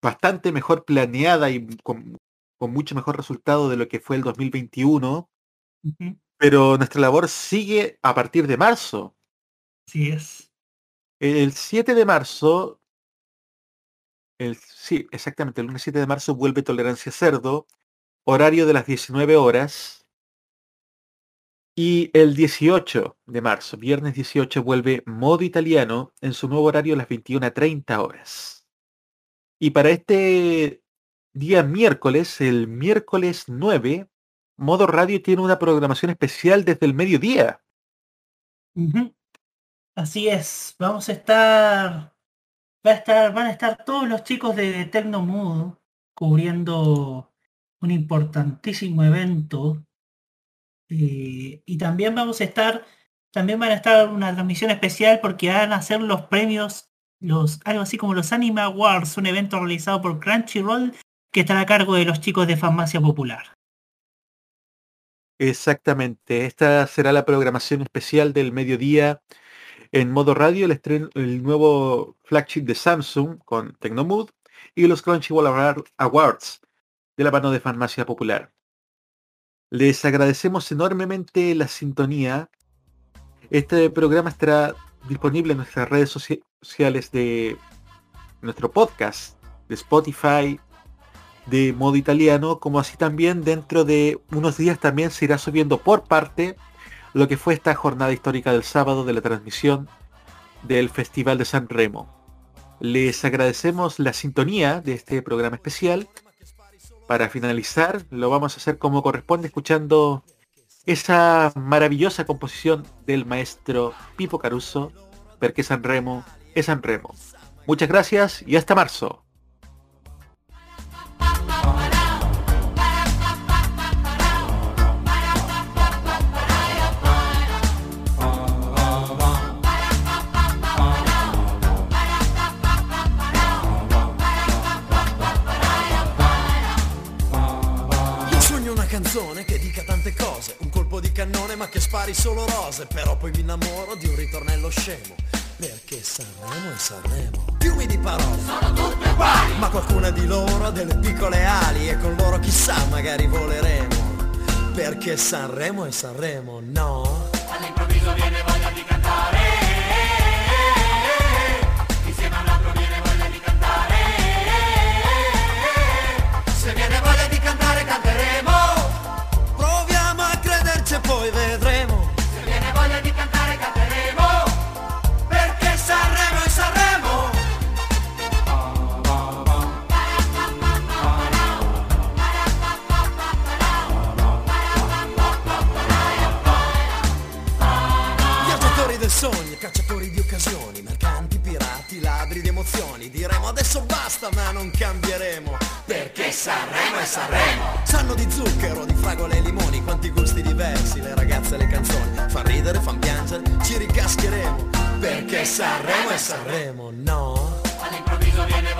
bastante mejor planeada y con, con mucho mejor resultado de lo que fue el 2021. Ujú, Pero nuestra labor sigue a partir de marzo. Así es. El 7 de marzo, sí, exactamente, el lunes 7 de marzo vuelve Tolerancia Cerdo, horario de las 19 horas. Y el 18 de marzo, viernes 18, vuelve Modo Italiano en su nuevo horario las 21 a 30 horas. Y para este día miércoles, el miércoles 9, Modo Radio tiene una programación especial desde el mediodía. Así es. Vamos a estar. Va a estar, van a estar todos los chicos de Tecnomood cubriendo un importantísimo evento. eh, y también vamos a estar. También van a estar una transmisión especial porque van a hacer los premios, los, algo así como los Anime Awards, un evento realizado por Crunchyroll que estará a cargo de los chicos de Farmacia Popular. Exactamente, esta será la programación especial del mediodía en modo radio, el, nuevo flagship de Samsung con Tecnomood y los Crunchyroll Award- Awards de la mano de Farmacia Popular. Les agradecemos enormemente la sintonía. Este programa estará disponible en nuestras redes socia- sociales de nuestro podcast, de Spotify, de modo italiano, como así también dentro de unos días también se irá subiendo por parte lo que fue esta jornada histórica del sábado de la transmisión del Festival de San Remo. Les agradecemos la sintonía de este programa especial. Para finalizar, lo vamos a hacer como corresponde escuchando esa maravillosa composición del maestro Pipo Caruso porque San Remo es San Remo. Muchas gracias y hasta marzo. Cannone ma che spari solo rose. Però poi mi innamoro di un ritornello scemo. Perché Sanremo è Sanremo. Fiumi di parole. Sono tutte uguali. Ma qualcuna di loro ha delle piccole ali E con loro chissà magari voleremo. Perché Sanremo è Sanremo, no? All'improvviso viene occasioni Mercanti, pirati, ladri di emozioni. Diremo adesso basta ma non cambieremo Perché Sanremo è Sanremo Sanno di zucchero, di fragole e limoni Quanti gusti diversi, le ragazze e le canzoni. Fan ridere, fan piangere, ci ricascheremo Perché Sanremo è Sanremo, no? All'improvviso viene